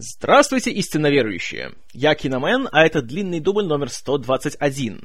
Здравствуйте, истинно верующие! Я Киномен, а это длинный дубль номер 121.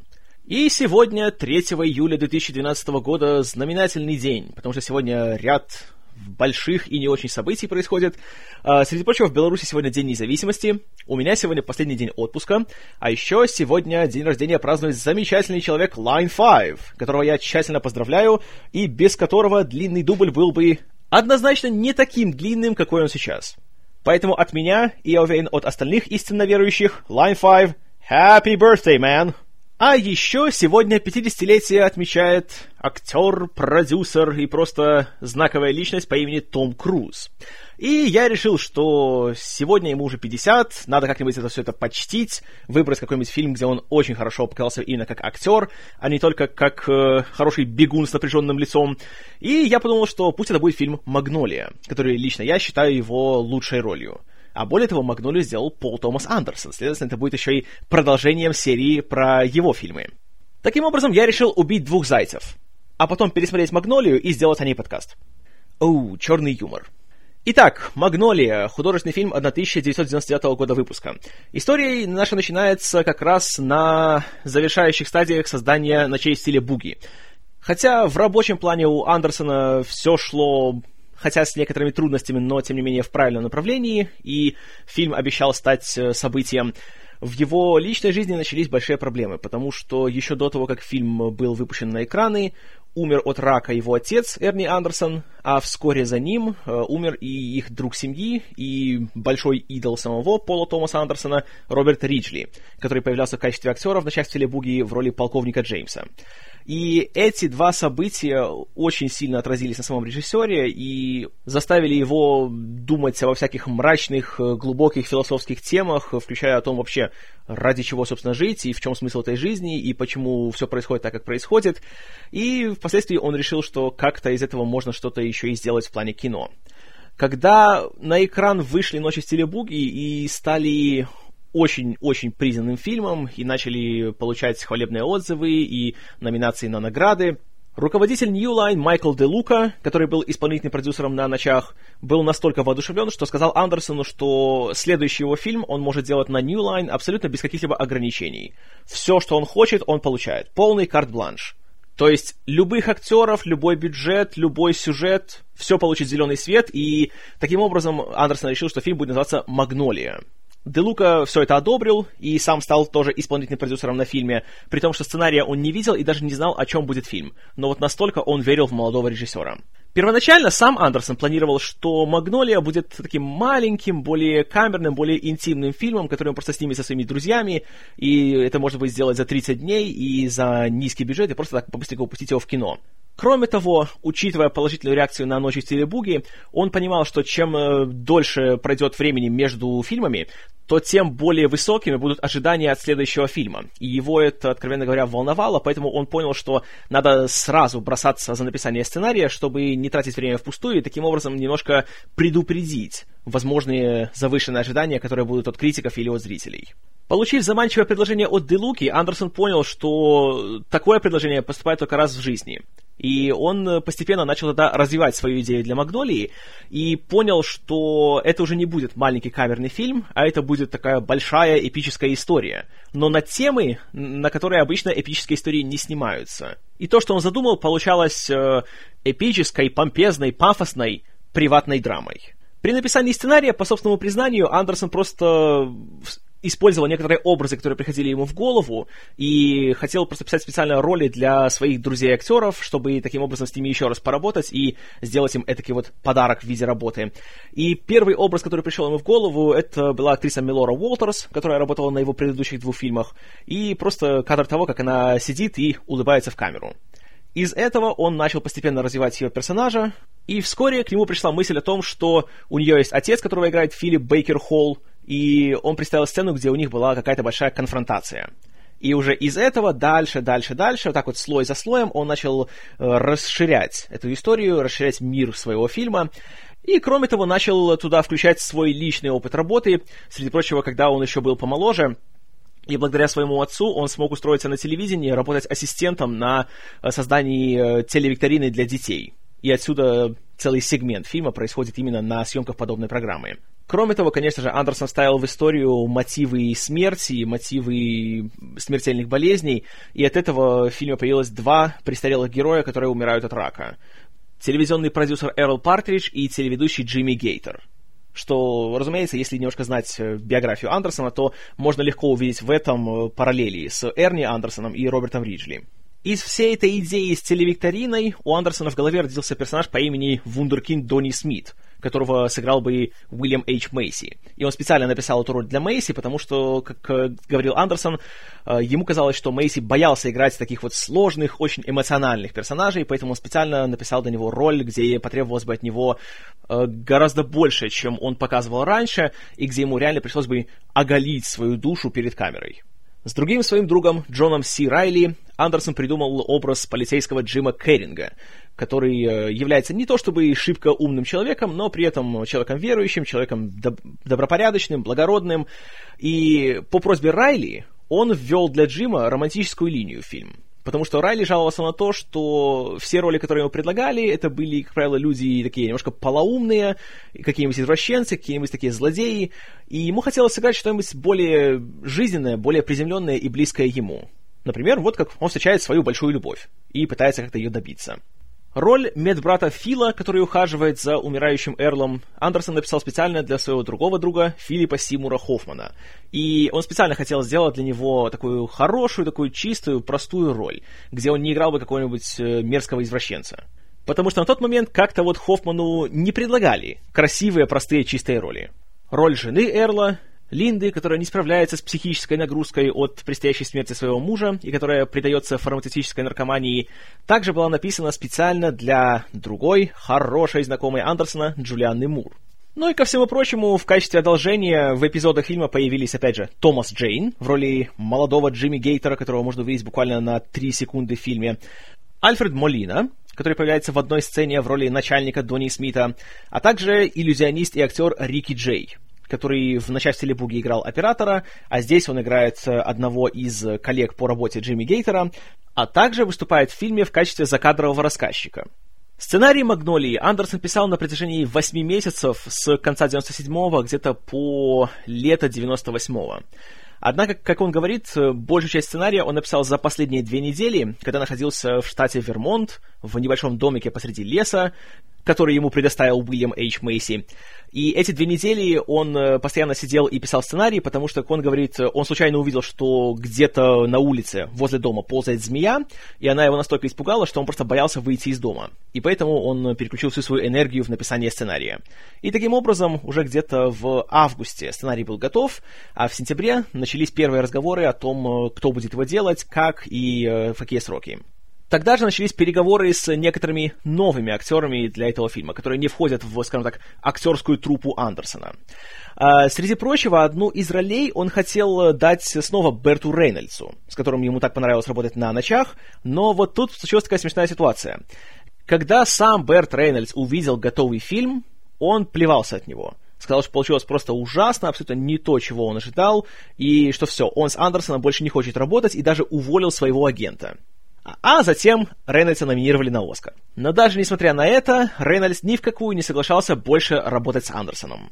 И сегодня, 3 июля 2012 года, знаменательный день, потому что сегодня ряд больших и не очень событий происходит. А, среди прочего, в Беларуси сегодня День независимости, у меня сегодня последний день отпуска, а еще сегодня день рождения празднует замечательный человек Line 5, которого я тщательно поздравляю, и без которого длинный дубль был бы однозначно не таким длинным, какой он сейчас. Поэтому от меня и, я уверен, от остальных истинно верующих, Line 5, Happy birthday, man! А еще сегодня 50-летие отмечает актер, продюсер и просто знаковая личность по имени Том Круз. И я решил, что сегодня ему уже 50, надо как-нибудь это все это почтить, выбрать какой-нибудь фильм, где он очень хорошо показался именно как актер, а не только как э, хороший бегун с напряженным лицом. И я подумал, что пусть это будет фильм «Магнолия», который лично я считаю его лучшей ролью. А более того, Магнолию сделал Пол Томас Андерсон. Следовательно, это будет еще и продолжением серии про его фильмы. Таким образом, я решил убить двух зайцев, а потом пересмотреть Магнолию и сделать о ней подкаст. Оу, черный юмор. Итак, «Магнолия» — художественный фильм 1999 года выпуска. История наша начинается как раз на завершающих стадиях создания «Ночей в стиле буги». Хотя в рабочем плане у Андерсона все шло хотя с некоторыми трудностями, но тем не менее в правильном направлении, и фильм обещал стать э, событием. В его личной жизни начались большие проблемы, потому что еще до того, как фильм был выпущен на экраны, умер от рака его отец Эрни Андерсон, а вскоре за ним э, умер и их друг семьи, и большой идол самого Пола Томаса Андерсона Роберт Риджли, который появлялся в качестве актера в начале Буги в роли полковника Джеймса. И эти два события очень сильно отразились на самом режиссере и заставили его думать о всяких мрачных, э, глубоких философских темах, включая о том вообще, ради чего, собственно, жить, и в чем смысл этой жизни, и почему все происходит так, как происходит. И впоследствии он решил, что как-то из этого можно что-то еще и сделать в плане кино. Когда на экран вышли «Ночи в стиле буги» и стали очень-очень признанным фильмом и начали получать хвалебные отзывы и номинации на награды. Руководитель New Line Майкл Де Лука, который был исполнительным продюсером на «Ночах», был настолько воодушевлен, что сказал Андерсону, что следующий его фильм он может делать на New Line абсолютно без каких-либо ограничений. Все, что он хочет, он получает. Полный карт-бланш. То есть любых актеров, любой бюджет, любой сюжет, все получит зеленый свет, и таким образом Андерсон решил, что фильм будет называться «Магнолия». Де Лука все это одобрил и сам стал тоже исполнительным продюсером на фильме, при том, что сценария он не видел и даже не знал, о чем будет фильм. Но вот настолько он верил в молодого режиссера. Первоначально сам Андерсон планировал, что «Магнолия» будет таким маленьким, более камерным, более интимным фильмом, который он просто снимет со своими друзьями, и это можно будет сделать за 30 дней и за низкий бюджет, и просто так побыстренько упустить его в кино. Кроме того, учитывая положительную реакцию на «Ночи в стиле буги», он понимал, что чем э, дольше пройдет времени между фильмами, то тем более высокими будут ожидания от следующего фильма. И его это, откровенно говоря, волновало, поэтому он понял, что надо сразу бросаться за написание сценария, чтобы не тратить время впустую, и таким образом немножко предупредить возможные завышенные ожидания, которые будут от критиков или от зрителей. Получив заманчивое предложение от Делуки, Андерсон понял, что такое предложение поступает только раз в жизни. И он постепенно начал тогда развивать свою идею для Магнолии и понял, что это уже не будет маленький камерный фильм, а это будет такая большая эпическая история. Но на темы, на которые обычно эпические истории не снимаются. И то, что он задумал, получалось э, эпической, помпезной, пафосной, приватной драмой. При написании сценария, по собственному признанию, Андерсон просто использовал некоторые образы, которые приходили ему в голову, и хотел просто писать специально роли для своих друзей-актеров, чтобы таким образом с ними еще раз поработать и сделать им этакий вот подарок в виде работы. И первый образ, который пришел ему в голову, это была актриса Мелора Уолтерс, которая работала на его предыдущих двух фильмах, и просто кадр того, как она сидит и улыбается в камеру. Из этого он начал постепенно развивать ее персонажа, и вскоре к нему пришла мысль о том, что у нее есть отец, которого играет Филипп Бейкер Холл, и он представил сцену, где у них была какая-то большая конфронтация. И уже из этого дальше, дальше, дальше, вот так вот слой за слоем он начал э, расширять эту историю, расширять мир своего фильма. И, кроме того, начал туда включать свой личный опыт работы. Среди прочего, когда он еще был помоложе, и благодаря своему отцу он смог устроиться на телевидении, работать ассистентом на э, создании э, телевикторины для детей. И отсюда целый сегмент фильма происходит именно на съемках подобной программы. Кроме того, конечно же, Андерсон ставил в историю мотивы смерти, мотивы смертельных болезней, и от этого в фильме появилось два престарелых героя, которые умирают от рака. Телевизионный продюсер Эрл Партридж и телеведущий Джимми Гейтер. Что, разумеется, если немножко знать э, биографию Андерсона, то можно легко увидеть в этом э, параллели с Эрни Андерсоном и Робертом Риджли. Из всей этой идеи с телевикториной у Андерсона в голове родился персонаж по имени Вундеркинд Донни Смит, которого сыграл бы Уильям Эйч Мейси. И он специально написал эту роль для Мейси, потому что, как э, говорил Андерсон, э, ему казалось, что Мейси боялся играть таких вот сложных, очень эмоциональных персонажей, поэтому он специально написал для него роль, где потребовалось бы от него э, гораздо больше, чем он показывал раньше, и где ему реально пришлось бы оголить свою душу перед камерой. С другим своим другом, Джоном Си Райли, Андерсон придумал образ полицейского Джима Керринга, который э, является не то чтобы шибко умным человеком, но при этом человеком верующим, человеком доб- добропорядочным, благородным. И по просьбе Райли он ввел для Джима романтическую линию в фильм. Потому что Райли жаловался на то, что все роли, которые ему предлагали, это были, как правило, люди такие немножко полоумные, какие-нибудь извращенцы, какие-нибудь такие злодеи, и ему хотелось сыграть что-нибудь более жизненное, более приземленное и близкое ему. Например, вот как он встречает свою большую любовь и пытается как-то ее добиться. Роль медбрата Фила, который ухаживает за умирающим Эрлом, Андерсон написал специально для своего другого друга Филиппа Симура Хоффмана. И он специально хотел сделать для него такую хорошую, такую чистую, простую роль, где он не играл бы какого-нибудь э, мерзкого извращенца. Потому что на тот момент как-то вот Хоффману не предлагали красивые, простые, чистые роли. Роль жены Эрла Линды, которая не справляется с психической нагрузкой от предстоящей смерти своего мужа и которая предается фармацевтической наркомании, также была написана специально для другой, хорошей знакомой Андерсона Джулианны Мур. Ну и ко всему прочему, в качестве одолжения в эпизодах фильма появились, опять же, Томас Джейн в роли молодого Джимми Гейтера, которого можно увидеть буквально на 3 секунды в фильме, Альфред Молина, который появляется в одной сцене в роли начальника Донни Смита, а также иллюзионист и актер Рики Джей, который в «Ночах в стиле буги» играл оператора, а здесь он играет э, одного из коллег по работе Джимми Гейтера, а также выступает в фильме в качестве закадрового рассказчика. Сценарий «Магнолии» Андерсон писал на протяжении 8 месяцев с конца 97-го где-то по лето 98-го. Однако, как он говорит, большую часть сценария он написал за последние две недели, когда находился в штате Вермонт, в небольшом домике посреди леса, который ему предоставил Уильям Эйч Мейси. И эти две недели он э, постоянно сидел и писал сценарий, потому что, как он говорит, он случайно увидел, что где-то на улице возле дома ползает змея, и она его настолько испугала, что он просто боялся выйти из дома. И поэтому он переключил всю свою энергию в написание сценария. И таким образом, уже где-то в августе сценарий был готов, а в сентябре начались первые разговоры о том, э, кто будет его делать, как и э, в какие сроки. Тогда же начались переговоры с некоторыми новыми актерами для этого фильма, которые не входят в, скажем так, актерскую труппу Андерсона. А, среди прочего, одну из ролей он хотел дать снова Берту Рейнольдсу, с которым ему так понравилось работать на ночах, но вот тут случилась такая смешная ситуация. Когда сам Берт Рейнольдс увидел готовый фильм, он плевался от него сказал, что получилось просто ужасно, абсолютно не то, чего он ожидал, и что все, он с Андерсоном больше не хочет работать и даже уволил своего агента. А затем Рейнольдса номинировали на Оскар. Но даже несмотря на это, Рейнольдс ни в какую не соглашался больше работать с Андерсоном.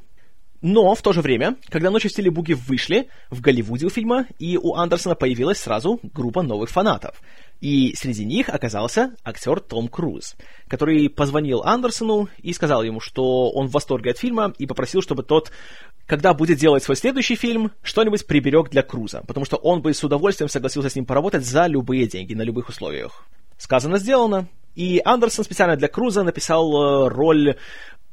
Но в то же время, когда «Ночи в стиле буги» вышли, в Голливуде у фильма и у Андерсона появилась сразу группа новых фанатов. И среди них оказался актер Том Круз, который позвонил Андерсону и сказал ему, что он в восторге от фильма и попросил, чтобы тот, когда будет делать свой следующий фильм, что-нибудь приберег для Круза, потому что он бы с удовольствием согласился с ним поработать за любые деньги, на любых условиях. Сказано, сделано. И Андерсон специально для Круза написал э, роль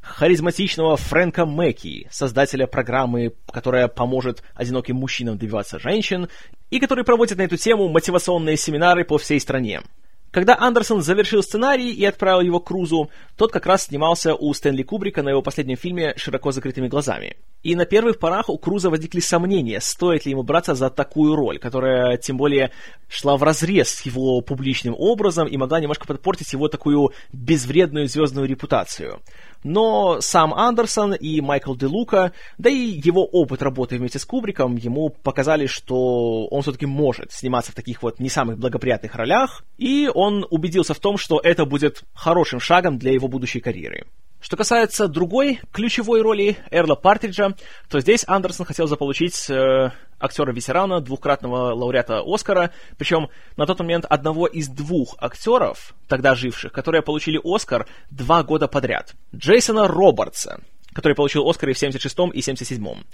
харизматичного Фрэнка Мэки, создателя программы, которая поможет одиноким мужчинам добиваться женщин, и который проводит на эту тему мотивационные семинары по всей стране. Когда Андерсон завершил сценарий и отправил его Крузу, тот как раз снимался у Стэнли Кубрика на его последнем фильме «Широко закрытыми глазами». И на первых порах у Круза возникли сомнения, стоит ли ему браться за такую роль, которая, тем более, шла вразрез с его публичным образом и могла немножко подпортить его такую безвредную звездную репутацию. Но сам Андерсон и Майкл Де Лука, да и его опыт работы вместе с Кубриком ему показали, что он все-таки может сниматься в таких вот не самых благоприятных ролях, и он убедился в том, что это будет хорошим шагом для его будущей карьеры. Что касается другой ключевой роли Эрла Партриджа, то здесь Андерсон хотел заполучить э, актера-ветерана, двукратного лауреата Оскара, причем на тот момент одного из двух актеров, тогда живших, которые получили Оскар два года подряд. Джейсона Робертса, который получил Оскар и в 76-м и 77-м.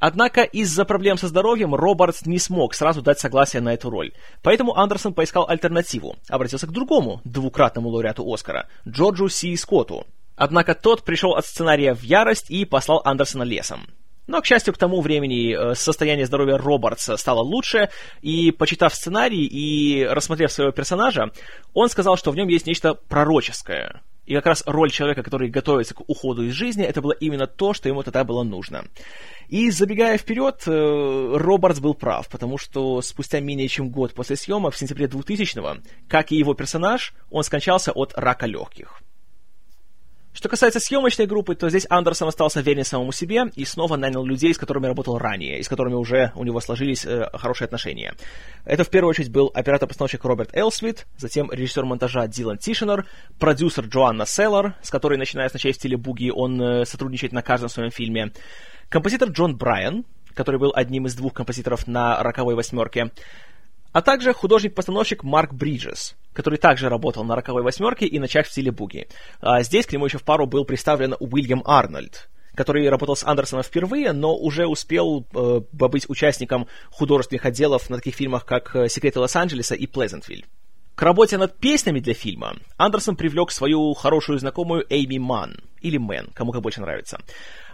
Однако из-за проблем со здоровьем Робертс не смог сразу дать согласие на эту роль. Поэтому Андерсон поискал альтернативу, обратился к другому двукратному лауреату Оскара, Джорджу Си Скотту, Однако тот пришел от сценария в ярость и послал Андерсона лесом. Но, к счастью, к тому времени э, состояние здоровья Робертса стало лучше, и, почитав сценарий и рассмотрев своего персонажа, он сказал, что в нем есть нечто пророческое. И как раз роль человека, который готовится к уходу из жизни, это было именно то, что ему тогда было нужно. И забегая вперед, э, Робертс был прав, потому что спустя менее чем год после съемок, в сентябре 2000-го, как и его персонаж, он скончался от рака легких. Что касается съемочной группы, то здесь Андерсон остался верен самому себе и снова нанял людей, с которыми работал ранее, и с которыми уже у него сложились э, хорошие отношения. Это в первую очередь был оператор-постановщик Роберт Элсвит, затем режиссер монтажа Дилан Тишинер, продюсер Джоанна Селлар, с которой, начиная с начала в буги, он э, сотрудничает на каждом своем фильме, композитор Джон Брайан, который был одним из двух композиторов на «Роковой восьмерке», а также художник-постановщик Марк Бриджес, который также работал на «Роковой восьмерке» и «Ночах в стиле буги». А здесь к нему еще в пару был представлен Уильям Арнольд, который работал с Андерсоном впервые, но уже успел э, быть участником художественных отделов на таких фильмах, как «Секреты Лос-Анджелеса» и «Плезентвиль». К работе над песнями для фильма Андерсон привлек свою хорошую знакомую Эйми Ман, или Мэн, кому как больше нравится.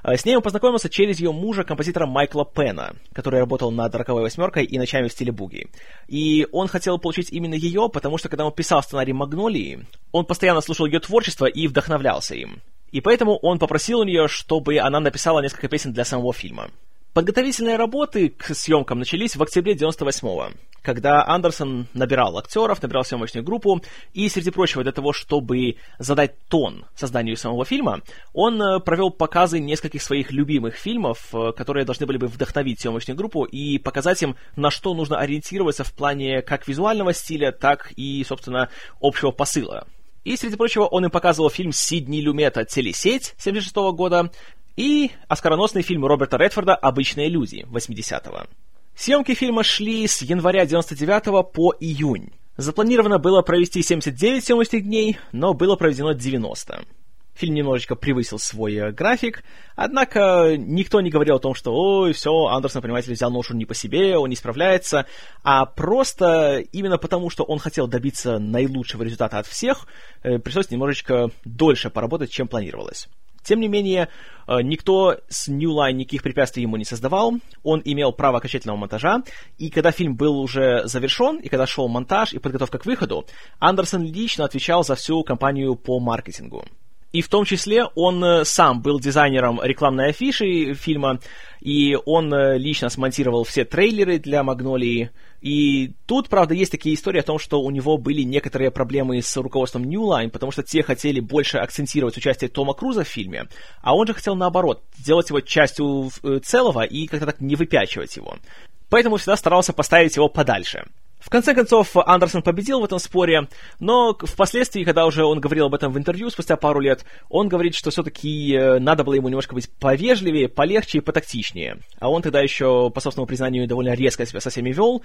Э, с ней он познакомился через ее мужа, композитора Майкла Пена, который работал над «Роковой восьмеркой» и «Ночами в стиле буги». И он хотел получить именно ее, потому что, когда он писал сценарий «Магнолии», он постоянно слушал ее творчество и вдохновлялся им. И поэтому он попросил у нее, чтобы она написала несколько песен для самого фильма. Подготовительные работы к съемкам начались в октябре 98-го, когда Андерсон набирал актеров, набирал съемочную группу, и, среди прочего, для того, чтобы задать тон созданию самого фильма, он э, провел показы нескольких своих любимых фильмов, э, которые должны были бы вдохновить съемочную группу и показать им, на что нужно ориентироваться в плане как визуального стиля, так и, собственно, общего посыла. И, среди прочего, он им показывал фильм Сидни Люмета «Телесеть» 76 года, и оскароносный фильм Роберта Редфорда «Обычные люди» 80-го. Съемки фильма шли с января 99 по июнь. Запланировано было провести 79 съемочных дней, но было проведено 90. Фильм немножечко превысил свой э, график, однако никто не говорил о том, что «Ой, все, Андерсон, понимаете, взял ношу не по себе, он не справляется», а просто именно потому, что он хотел добиться наилучшего результата от всех, э, пришлось немножечко дольше поработать, чем планировалось. Тем не менее, э, никто с New Line никаких препятствий ему не создавал, он имел право окончательного монтажа, и когда фильм был уже завершен, и когда шел монтаж и подготовка к выходу, Андерсон лично отвечал за всю кампанию по маркетингу. И в том числе он э, сам был дизайнером рекламной афиши фильма, и он э, лично смонтировал все трейлеры для «Магнолии». И тут, правда, есть такие истории о том, что у него были некоторые проблемы с руководством New Line, потому что те хотели больше акцентировать участие Тома Круза в фильме, а он же хотел наоборот, сделать его частью э, целого и как-то так не выпячивать его. Поэтому всегда старался поставить его подальше. В конце концов, Андерсон победил в этом споре, но впоследствии, когда уже он говорил об этом в интервью спустя пару лет, он говорит, что все-таки э, надо было ему немножко быть повежливее, полегче и потактичнее. А он тогда еще, по собственному признанию, довольно резко себя со всеми вел,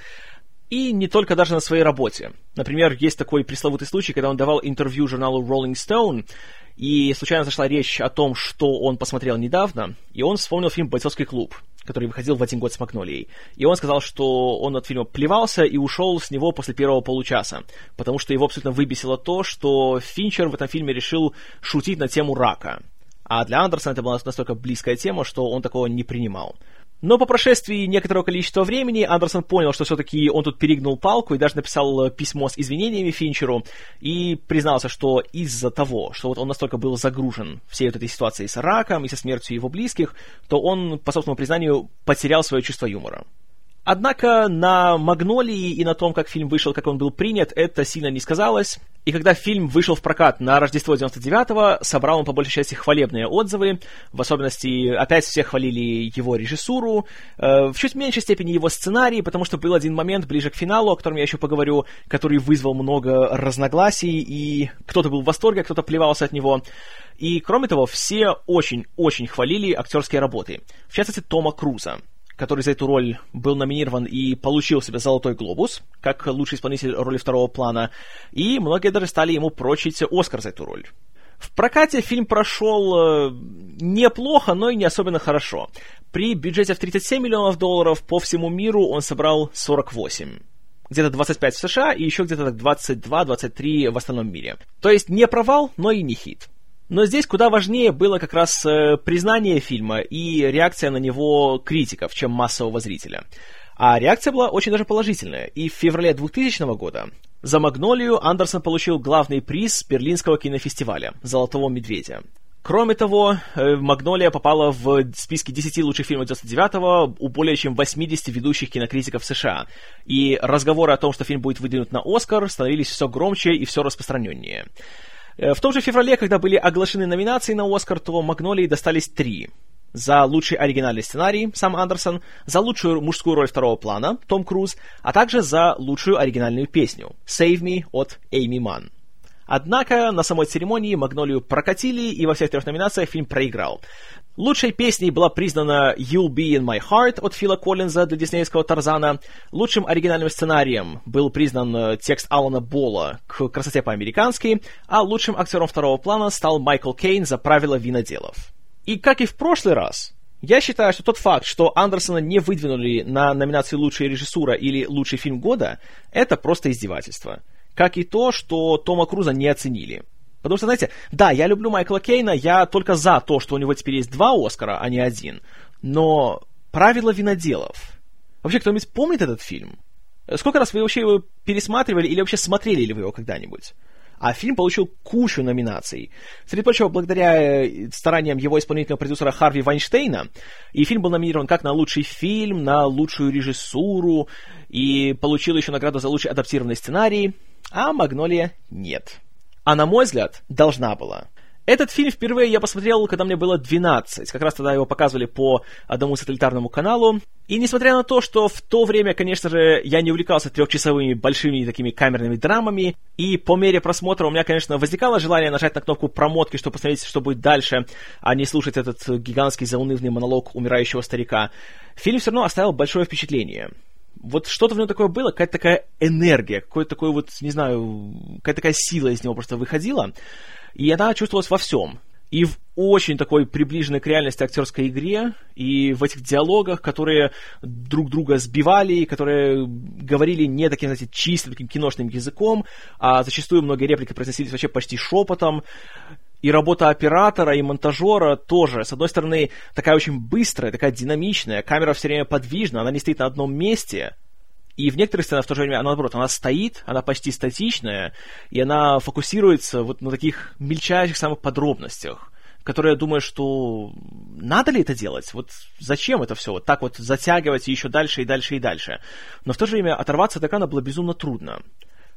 и не только даже на своей работе. Например, есть такой пресловутый случай, когда он давал интервью журналу Rolling Stone, и случайно зашла речь о том, что он посмотрел недавно, и он вспомнил фильм «Бойцовский клуб», который выходил в один год с Магнолией. И он сказал, что он от фильма плевался и ушел с него после первого получаса, потому что его абсолютно выбесило то, что Финчер в этом фильме решил шутить на тему рака. А для Андерсона это была настолько близкая тема, что он такого не принимал. Но по прошествии некоторого количества времени Андерсон понял, что все-таки он тут перегнул палку и даже написал э, письмо с извинениями Финчеру и признался, что из-за того, что вот он настолько был загружен всей вот этой ситуацией с раком и со смертью его близких, то он, по собственному признанию, потерял свое чувство юмора. Однако на «Магнолии» и на том, как фильм вышел, как он был принят, это сильно не сказалось. И когда фильм вышел в прокат на Рождество 99-го, собрал он по большей части хвалебные отзывы. В особенности, опять все хвалили его режиссуру, э, в чуть меньшей степени его сценарий, потому что был один момент ближе к финалу, о котором я еще поговорю, который вызвал много разногласий, и кто-то был в восторге, кто-то плевался от него. И, кроме того, все очень-очень хвалили актерские работы. В частности, Тома Круза который за эту роль был номинирован и получил себе «Золотой глобус», как лучший исполнитель роли второго плана, и многие даже стали ему прочить Оскар за эту роль. В прокате фильм прошел э, неплохо, но и не особенно хорошо. При бюджете в 37 миллионов долларов по всему миру он собрал 48 где-то 25 в США и еще где-то 22-23 в остальном мире. То есть не провал, но и не хит. Но здесь куда важнее было как раз э, признание фильма и реакция на него критиков, чем массового зрителя. А реакция была очень даже положительная, и в феврале 2000 года за «Магнолию» Андерсон получил главный приз Берлинского кинофестиваля «Золотого медведя». Кроме того, э, «Магнолия» попала в списки 10 лучших фильмов 99-го у более чем 80 ведущих кинокритиков США. И разговоры о том, что фильм будет выдвинут на «Оскар», становились все громче и все распространеннее. Э, в том же феврале, когда были оглашены номинации на «Оскар», то «Магнолии» достались три. За лучший оригинальный сценарий сам Андерсон, за лучшую мужскую роль второго плана Том Круз, а также за лучшую оригинальную песню «Save Me» от Эйми Ман. Однако на самой церемонии Магнолию прокатили, и во всех трех номинациях фильм проиграл. Лучшей песней была признана «You'll Be In My Heart» от Фила Коллинза для диснеевского Тарзана. Лучшим оригинальным сценарием был признан э, текст Алана Бола к «Красоте по-американски», а лучшим актером второго плана стал Майкл Кейн за «Правила виноделов». И как и в прошлый раз, я считаю, что тот факт, что Андерсона не выдвинули на номинации «Лучшая режиссура» или «Лучший фильм года», это просто издевательство как и то, что Тома Круза не оценили. Потому что, знаете, да, я люблю Майкла Кейна, я только за то, что у него теперь есть два Оскара, а не один. Но правила виноделов. Вообще, кто-нибудь помнит этот фильм? Сколько раз вы вообще его пересматривали или вообще смотрели ли вы его когда-нибудь? А фильм получил кучу номинаций. Среди прочего, благодаря э, стараниям его исполнительного продюсера Харви Вайнштейна, и фильм был номинирован как на лучший фильм, на лучшую режиссуру, и получил еще награду за лучший адаптированный сценарий, а «Магнолия» нет. А на мой взгляд, должна была. Этот фильм впервые я посмотрел, когда мне было 12. Как раз тогда его показывали по одному сателлитарному каналу. И несмотря на то, что в то время, конечно же, я не увлекался трехчасовыми большими такими камерными драмами, и по мере просмотра у меня, конечно, возникало желание нажать на кнопку промотки, чтобы посмотреть, что будет дальше, а не слушать этот гигантский заунывный монолог умирающего старика, фильм все равно оставил большое впечатление вот что-то в нем такое было, какая-то такая энергия, какой-то такой вот, не знаю, какая-то такая сила из него просто выходила, и она чувствовалась во всем. И в очень такой приближенной к реальности актерской игре, и в этих диалогах, которые друг друга сбивали, которые говорили не таким, знаете, чистым таким киношным языком, а зачастую многие реплики произносились вообще почти шепотом и работа оператора и монтажера тоже, с одной стороны, такая очень быстрая, такая динамичная, камера все время подвижна, она не стоит на одном месте, и в некоторых сценах в то же время, она, наоборот, она стоит, она почти статичная, и она фокусируется вот на таких мельчайших самых подробностях, которые я думаю, что надо ли это делать? Вот зачем это все? Вот так вот затягивать еще дальше и дальше и дальше. Но в то же время оторваться от экрана было безумно трудно.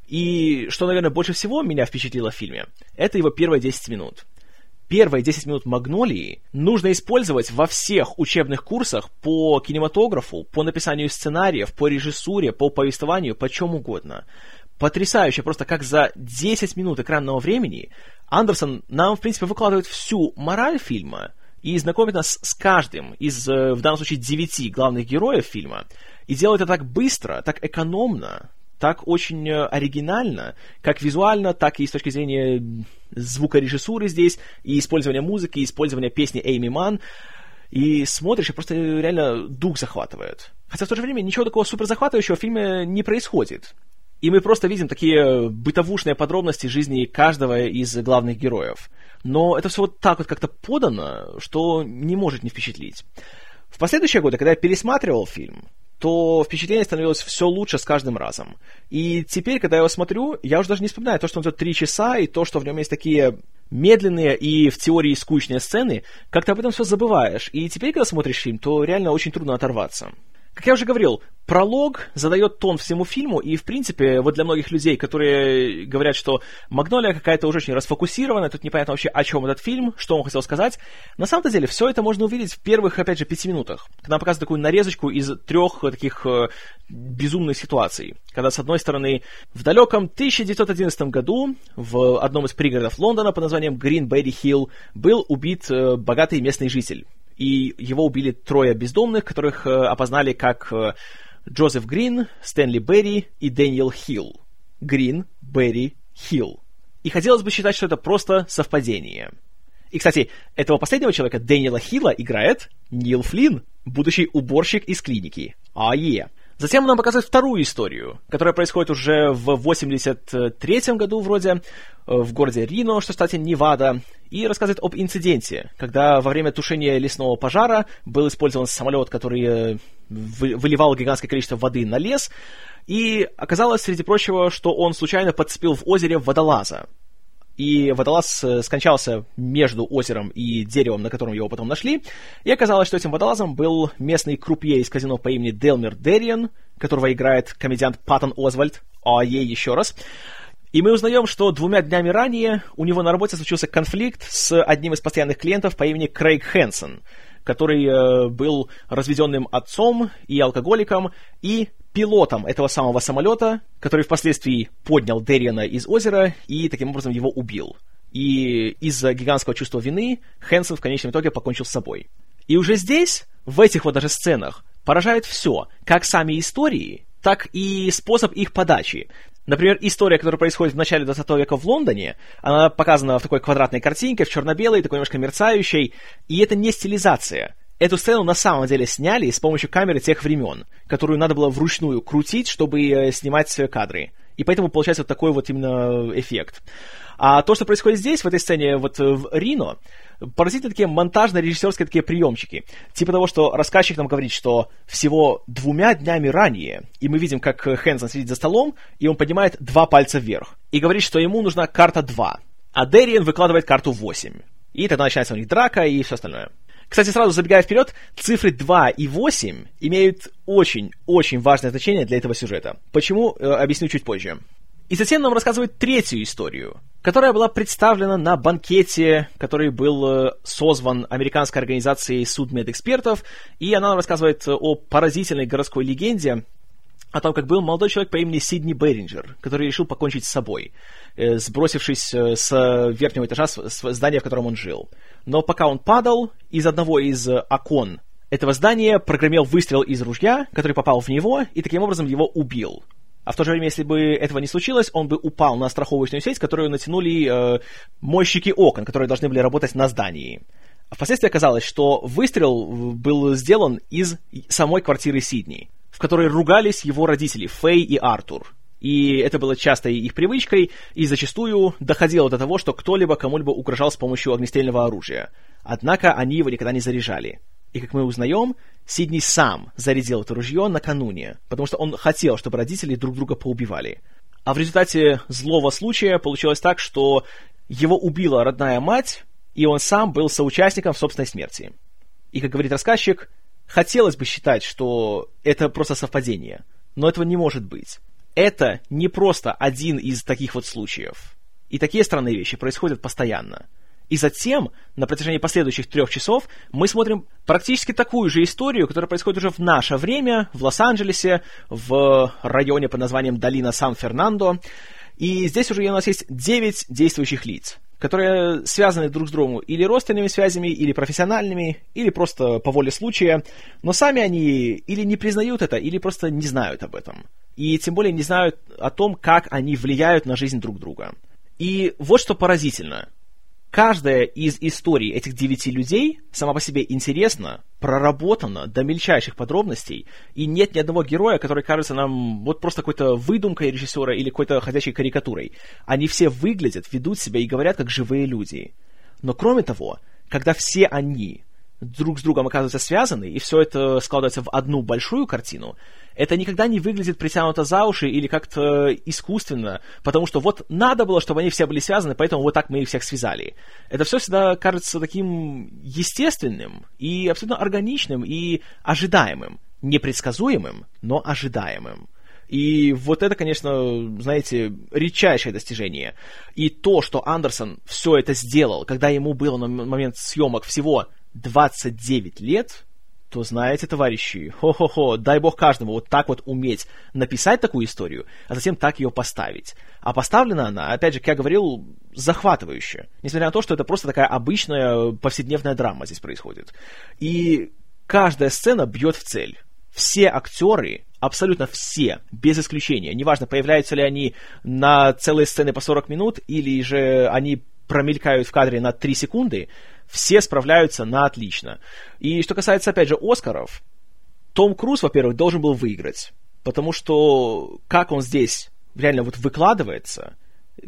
И что, наверное, больше всего меня впечатлило в фильме, это его первые 10 минут. Первые 10 минут Магнолии нужно использовать во всех учебных курсах по кинематографу, по написанию сценариев, по режиссуре, по повествованию, по чем угодно. Потрясающе, просто как за 10 минут экранного времени Андерсон нам, в принципе, выкладывает всю мораль фильма и знакомит нас с каждым из, э, в данном случае, девяти главных героев фильма, и делает это так быстро, так экономно, так очень э, оригинально, как визуально, так и с точки зрения звукорежиссуры здесь, и использования музыки, и использования песни Эйми Ман. И смотришь, и просто реально дух захватывает. Хотя в то же время ничего такого супер захватывающего в фильме не происходит. И мы просто видим такие бытовушные подробности жизни каждого из главных героев. Но это все вот так вот как-то подано, что не может не впечатлить. В последующие годы, когда я пересматривал фильм, то впечатление становилось все лучше с каждым разом. И теперь, когда я его смотрю, я уже даже не вспоминаю то, что он идет три часа, и то, что в нем есть такие медленные и в теории скучные сцены, как-то об этом все забываешь. И теперь, когда смотришь фильм, то реально очень трудно оторваться. Как я уже говорил, пролог задает тон всему фильму, и, в принципе, вот для многих людей, которые говорят, что «Магнолия» какая-то уже очень расфокусированная, тут непонятно вообще, о чем этот фильм, что он хотел сказать, на самом деле все это можно увидеть в первых, опять же, пяти минутах. Когда нам показывают такую нарезочку из трех таких э, безумных ситуаций. Когда, с одной стороны, в далеком 1911 году в одном из пригородов Лондона под названием Гринберри Хилл был убит э, богатый местный житель и его убили трое бездомных, которых э, опознали как э, Джозеф Грин, Стэнли Берри и Дэниел Хилл. Грин, Берри, Хилл. И хотелось бы считать, что это просто совпадение. И, кстати, этого последнего человека, Дэниела Хилла, играет Нил Флинн, будущий уборщик из клиники. А е. Затем нам показывают вторую историю, которая происходит уже в 83-м году вроде, э, в городе Рино, что, кстати, Невада, и рассказывает об инциденте, когда во время тушения лесного пожара был использован самолет, который э, выливал гигантское количество воды на лес, и оказалось, среди прочего, что он случайно подцепил в озере водолаза и водолаз э, скончался между озером и деревом, на котором его потом нашли, и оказалось, что этим водолазом был местный крупье из казино по имени Делмер Дерриен, которого играет комедиант Паттон Озвальд, а ей еще раз. И мы узнаем, что двумя днями ранее у него на работе случился конфликт с одним из постоянных клиентов по имени Крейг Хэнсон, который э, был разведенным отцом и алкоголиком, и пилотом этого самого самолета, который впоследствии поднял Дерриана из озера и таким образом его убил. И из-за гигантского чувства вины Хэнсон в конечном итоге покончил с собой. И уже здесь, в этих вот даже сценах, поражает все, как сами истории, так и способ их подачи. Например, история, которая происходит в начале 20 века в Лондоне, она показана в такой квадратной картинке, в черно-белой, такой немножко мерцающей, и это не стилизация. Эту сцену на самом деле сняли с помощью камеры тех времен, которую надо было вручную крутить, чтобы э, снимать кадры. И поэтому получается вот такой вот именно эффект. А то, что происходит здесь, в этой сцене, вот в Рино, поразительно такие монтажно-режиссерские такие приемчики. Типа того, что рассказчик нам говорит, что всего двумя днями ранее, и мы видим, как Хэнсон сидит за столом, и он поднимает два пальца вверх, и говорит, что ему нужна карта 2, а Дерриен выкладывает карту 8. И тогда начинается у них драка и все остальное. Кстати, сразу забегая вперед, цифры 2 и 8 имеют очень-очень важное значение для этого сюжета. Почему, э, объясню чуть позже. И затем нам рассказывают третью историю, которая была представлена на банкете, который был э, созван американской организацией судмедэкспертов, и она рассказывает о поразительной городской легенде, о том, как был молодой человек по имени Сидни Беринджер, который решил покончить с собой, э, сбросившись э, с верхнего этажа здания, в котором он жил. Но пока он падал, из одного из окон этого здания прогремел выстрел из ружья, который попал в него и таким образом его убил. А в то же время, если бы этого не случилось, он бы упал на страховочную сеть, которую натянули э, мойщики окон, которые должны были работать на здании. А впоследствии оказалось, что выстрел был сделан из самой квартиры Сидни в которой ругались его родители Фэй и Артур. И это было частой их привычкой, и зачастую доходило до того, что кто-либо кому-либо угрожал с помощью огнестрельного оружия. Однако они его никогда не заряжали. И как мы узнаем, Сидни сам зарядил это ружье накануне, потому что он хотел, чтобы родители друг друга поубивали. А в результате злого случая получилось так, что его убила родная мать, и он сам был соучастником собственной смерти. И, как говорит рассказчик, Хотелось бы считать, что это просто совпадение, но этого не может быть. Это не просто один из таких вот случаев. И такие странные вещи происходят постоянно. И затем, на протяжении последующих трех часов, мы смотрим практически такую же историю, которая происходит уже в наше время, в Лос-Анджелесе, в районе под названием Долина Сан-Фернандо. И здесь уже у нас есть 9 действующих лиц которые связаны друг с другом или родственными связями, или профессиональными, или просто по воле случая, но сами они или не признают это, или просто не знают об этом. И тем более не знают о том, как они влияют на жизнь друг друга. И вот что поразительно. Каждая из историй этих девяти людей сама по себе интересна, проработана до мельчайших подробностей, и нет ни одного героя, который кажется нам вот просто какой-то выдумкой режиссера или какой-то ходячей карикатурой. Они все выглядят, ведут себя и говорят как живые люди. Но кроме того, когда все они друг с другом оказываются связаны, и все это складывается в одну большую картину, это никогда не выглядит притянуто за уши или как-то искусственно, потому что вот надо было, чтобы они все были связаны, поэтому вот так мы их всех связали. Это все всегда кажется таким естественным и абсолютно органичным и ожидаемым. непредсказуемым, но ожидаемым. И вот это, конечно, знаете, редчайшее достижение. И то, что Андерсон все это сделал, когда ему было на момент съемок всего 29 лет, то знаете, товарищи, хо-хо-хо, дай бог каждому вот так вот уметь написать такую историю, а затем так ее поставить. А поставлена она, опять же, как я говорил, захватывающе. Несмотря на то, что это просто такая обычная повседневная драма здесь происходит. И каждая сцена бьет в цель. Все актеры, абсолютно все, без исключения, неважно, появляются ли они на целые сцены по 40 минут, или же они промелькают в кадре на 3 секунды, все справляются на отлично. И что касается, опять же, Оскаров, Том Круз, во-первых, должен был выиграть, потому что как он здесь реально вот выкладывается,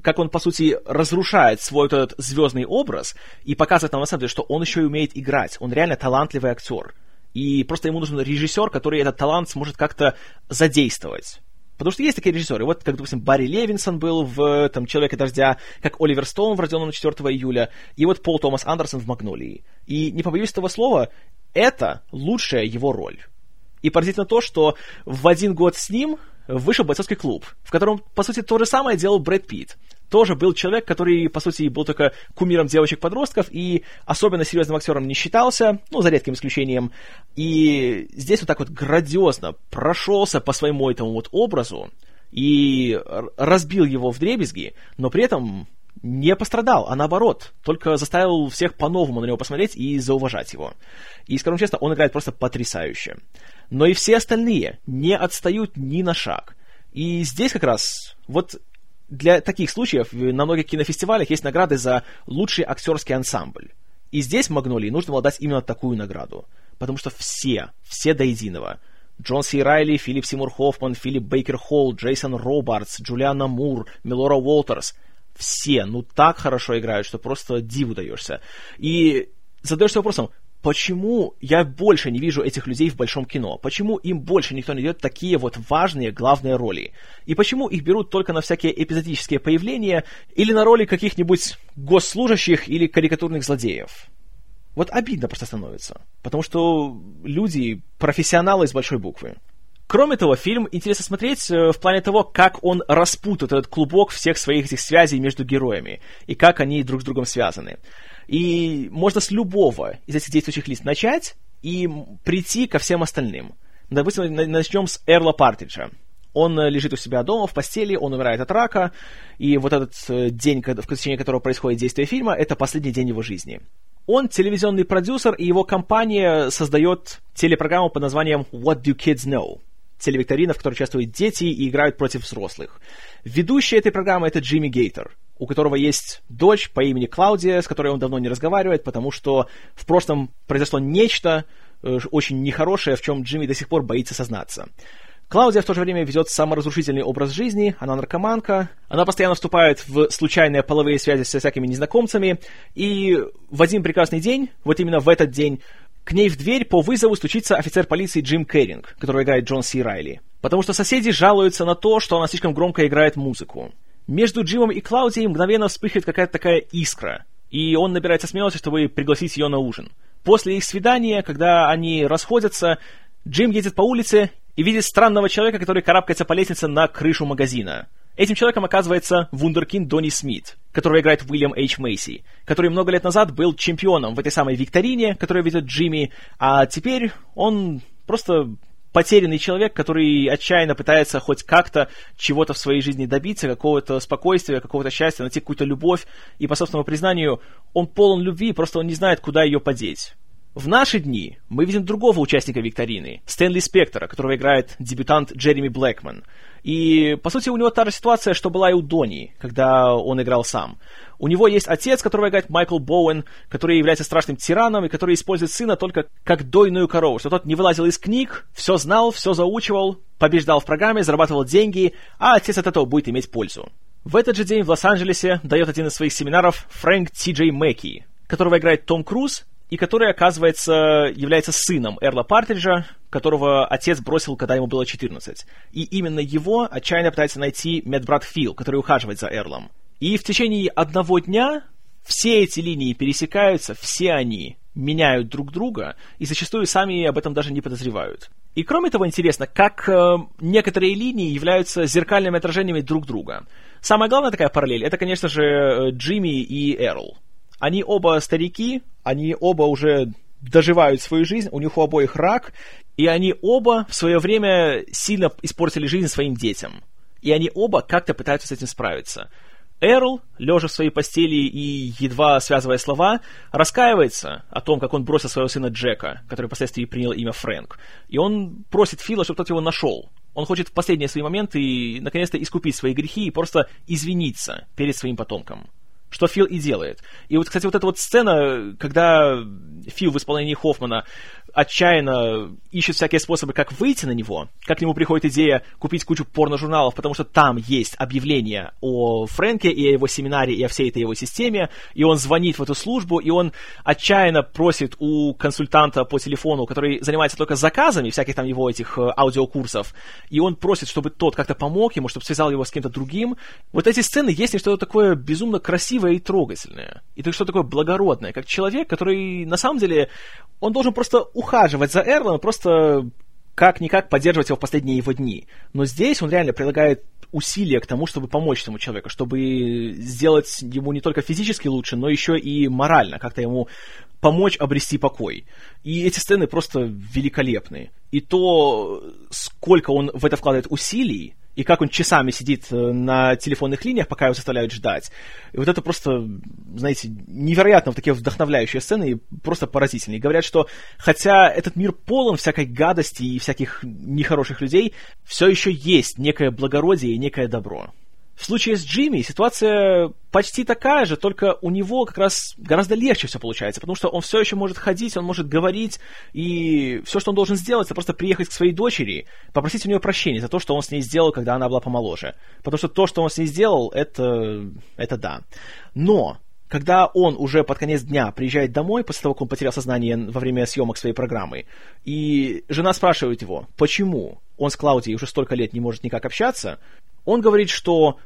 как он, по сути, разрушает свой вот этот звездный образ и показывает нам, на самом деле, что он еще и умеет играть. Он реально талантливый актер. И просто ему нужен режиссер, который этот талант сможет как-то задействовать. Потому что есть такие режиссеры. Вот, как, допустим, Барри Левинсон был в там, «Человеке дождя», как Оливер Стоун в «Рожденном 4 июля», и вот Пол Томас Андерсон в «Магнолии». И, не побоюсь этого слова, это лучшая его роль. И поразительно то, что в один год с ним вышел бойцовский клуб, в котором, по сути, то же самое делал Брэд Питт тоже был человек, который, по сути, был только кумиром девочек-подростков и особенно серьезным актером не считался, ну, за редким исключением. И здесь вот так вот грандиозно прошелся по своему этому вот образу и разбил его в дребезги, но при этом не пострадал, а наоборот, только заставил всех по-новому на него посмотреть и зауважать его. И, скажем честно, он играет просто потрясающе. Но и все остальные не отстают ни на шаг. И здесь как раз вот для таких случаев на многих кинофестивалях есть награды за лучший актерский ансамбль. И здесь Магнолии нужно было дать именно такую награду. Потому что все, все до единого, Джон Си Райли, Филипп Симур Хоффман, Филипп Бейкер Холл, Джейсон Робартс, Джулиана Мур, Милора Уолтерс, все, ну так хорошо играют, что просто диву даешься. И задаешься вопросом, почему я больше не вижу этих людей в большом кино? Почему им больше никто не дает такие вот важные главные роли? И почему их берут только на всякие эпизодические появления или на роли каких-нибудь госслужащих или карикатурных злодеев? Вот обидно просто становится, потому что люди профессионалы из большой буквы. Кроме того, фильм интересно смотреть э, в плане того, как он распутает этот клубок всех своих этих связей между героями и как они друг с другом связаны. И можно с любого из этих действующих лиц начать и прийти ко всем остальным. Допустим, начнем с Эрла Партриджа. Он э, лежит у себя дома в постели, он умирает от рака, и вот этот э, день, в течение которого происходит действие фильма, это последний день его жизни. Он телевизионный продюсер, и его компания создает телепрограмму под названием What Do Kids Know? Телевикторина, в которой участвуют дети и играют против взрослых. Ведущий этой программы это Джимми Гейтер у которого есть дочь по имени Клаудия, с которой он давно не разговаривает, потому что в прошлом произошло нечто э, очень нехорошее, в чем Джимми до сих пор боится сознаться. Клаудия в то же время ведет саморазрушительный образ жизни, она наркоманка, она постоянно вступает в случайные половые связи со всякими незнакомцами, и в один прекрасный день, вот именно в этот день, к ней в дверь по вызову стучится офицер полиции Джим Керринг, который играет Джон Си Райли. Потому что соседи жалуются на то, что она слишком громко играет музыку между Джимом и Клаудией мгновенно вспыхивает какая-то такая искра, и он набирается смелости, чтобы пригласить ее на ужин. После их свидания, когда они расходятся, Джим едет по улице и видит странного человека, который карабкается по лестнице на крышу магазина. Этим человеком оказывается вундеркинд Донни Смит, которого играет Уильям Эйч Мейси, который много лет назад был чемпионом в этой самой викторине, которую ведет Джимми, а теперь он просто потерянный человек, который отчаянно пытается хоть как-то чего-то в своей жизни добиться, какого-то спокойствия, какого-то счастья, найти какую-то любовь, и по собственному признанию он полон любви, просто он не знает, куда ее подеть. В наши дни мы видим другого участника викторины, Стэнли Спектора, которого играет дебютант Джереми Блэкман. И, по сути, у него та же ситуация, что была и у Дони, когда он играл сам. У него есть отец, которого играет Майкл Боуэн, который является страшным тираном и который использует сына только как дойную корову, что тот не вылазил из книг, все знал, все заучивал, побеждал в программе, зарабатывал деньги, а отец от этого будет иметь пользу. В этот же день в Лос-Анджелесе дает один из своих семинаров Фрэнк Ти Джей Мэкки, которого играет Том Круз, и который, оказывается, является сыном Эрла Партриджа, которого отец бросил, когда ему было 14. И именно его отчаянно пытается найти медбрат Фил, который ухаживает за Эрлом. И в течение одного дня все эти линии пересекаются, все они меняют друг друга и зачастую сами об этом даже не подозревают. И кроме того, интересно, как э, некоторые линии являются зеркальными отражениями друг друга. Самая главная такая параллель, это, конечно же, э, Джимми и Эрл. Они оба старики, они оба уже доживают свою жизнь, у них у обоих рак, и они оба в свое время сильно испортили жизнь своим детям. И они оба как-то пытаются с этим справиться. Эрл, лежа в своей постели и едва связывая слова, раскаивается о том, как он бросил своего сына Джека, который впоследствии принял имя Фрэнк. И он просит Фила, чтобы тот его нашел. Он хочет в последние свои моменты наконец-то искупить свои грехи и просто извиниться перед своим потомком. Что Фил и делает. И вот, кстати, вот эта вот сцена, когда Фил в исполнении Хоффмана отчаянно ищет всякие способы, как выйти на него, как к нему приходит идея купить кучу порно-журналов, потому что там есть объявление о Фрэнке и о его семинаре, и о всей этой его системе, и он звонит в эту службу, и он отчаянно просит у консультанта по телефону, который занимается только заказами всяких там его этих э, аудиокурсов, и он просит, чтобы тот как-то помог ему, чтобы связал его с кем-то другим. Вот эти сцены есть что-то такое безумно красивое и трогательное, и что-то такое благородное, как человек, который на самом деле, он должен просто ухаживать за Эрлом, просто как-никак поддерживать его в последние его дни. Но здесь он реально прилагает усилия к тому, чтобы помочь этому человеку, чтобы сделать ему не только физически лучше, но еще и морально, как-то ему помочь обрести покой. И эти сцены просто великолепные. И то, сколько он в это вкладывает усилий, и как он часами сидит э, на телефонных линиях, пока его заставляют ждать. И вот это просто, знаете, невероятно вот такие вдохновляющие сцены и просто поразительные. говорят, что хотя этот мир полон всякой гадости и всяких нехороших людей, все еще есть некое благородие и некое добро. В случае с Джимми ситуация почти такая же, только у него как раз гораздо легче все получается, потому что он все еще может ходить, он может говорить, и все, что он должен сделать, это просто приехать к своей дочери, попросить у нее прощения за то, что он с ней сделал, когда она была помоложе. Потому что то, что он с ней сделал, это, это да. Но когда он уже под конец дня приезжает домой, после того, как он потерял сознание во время съемок своей программы, и жена спрашивает его, почему он с Клаудией уже столько лет не может никак общаться, он говорит, что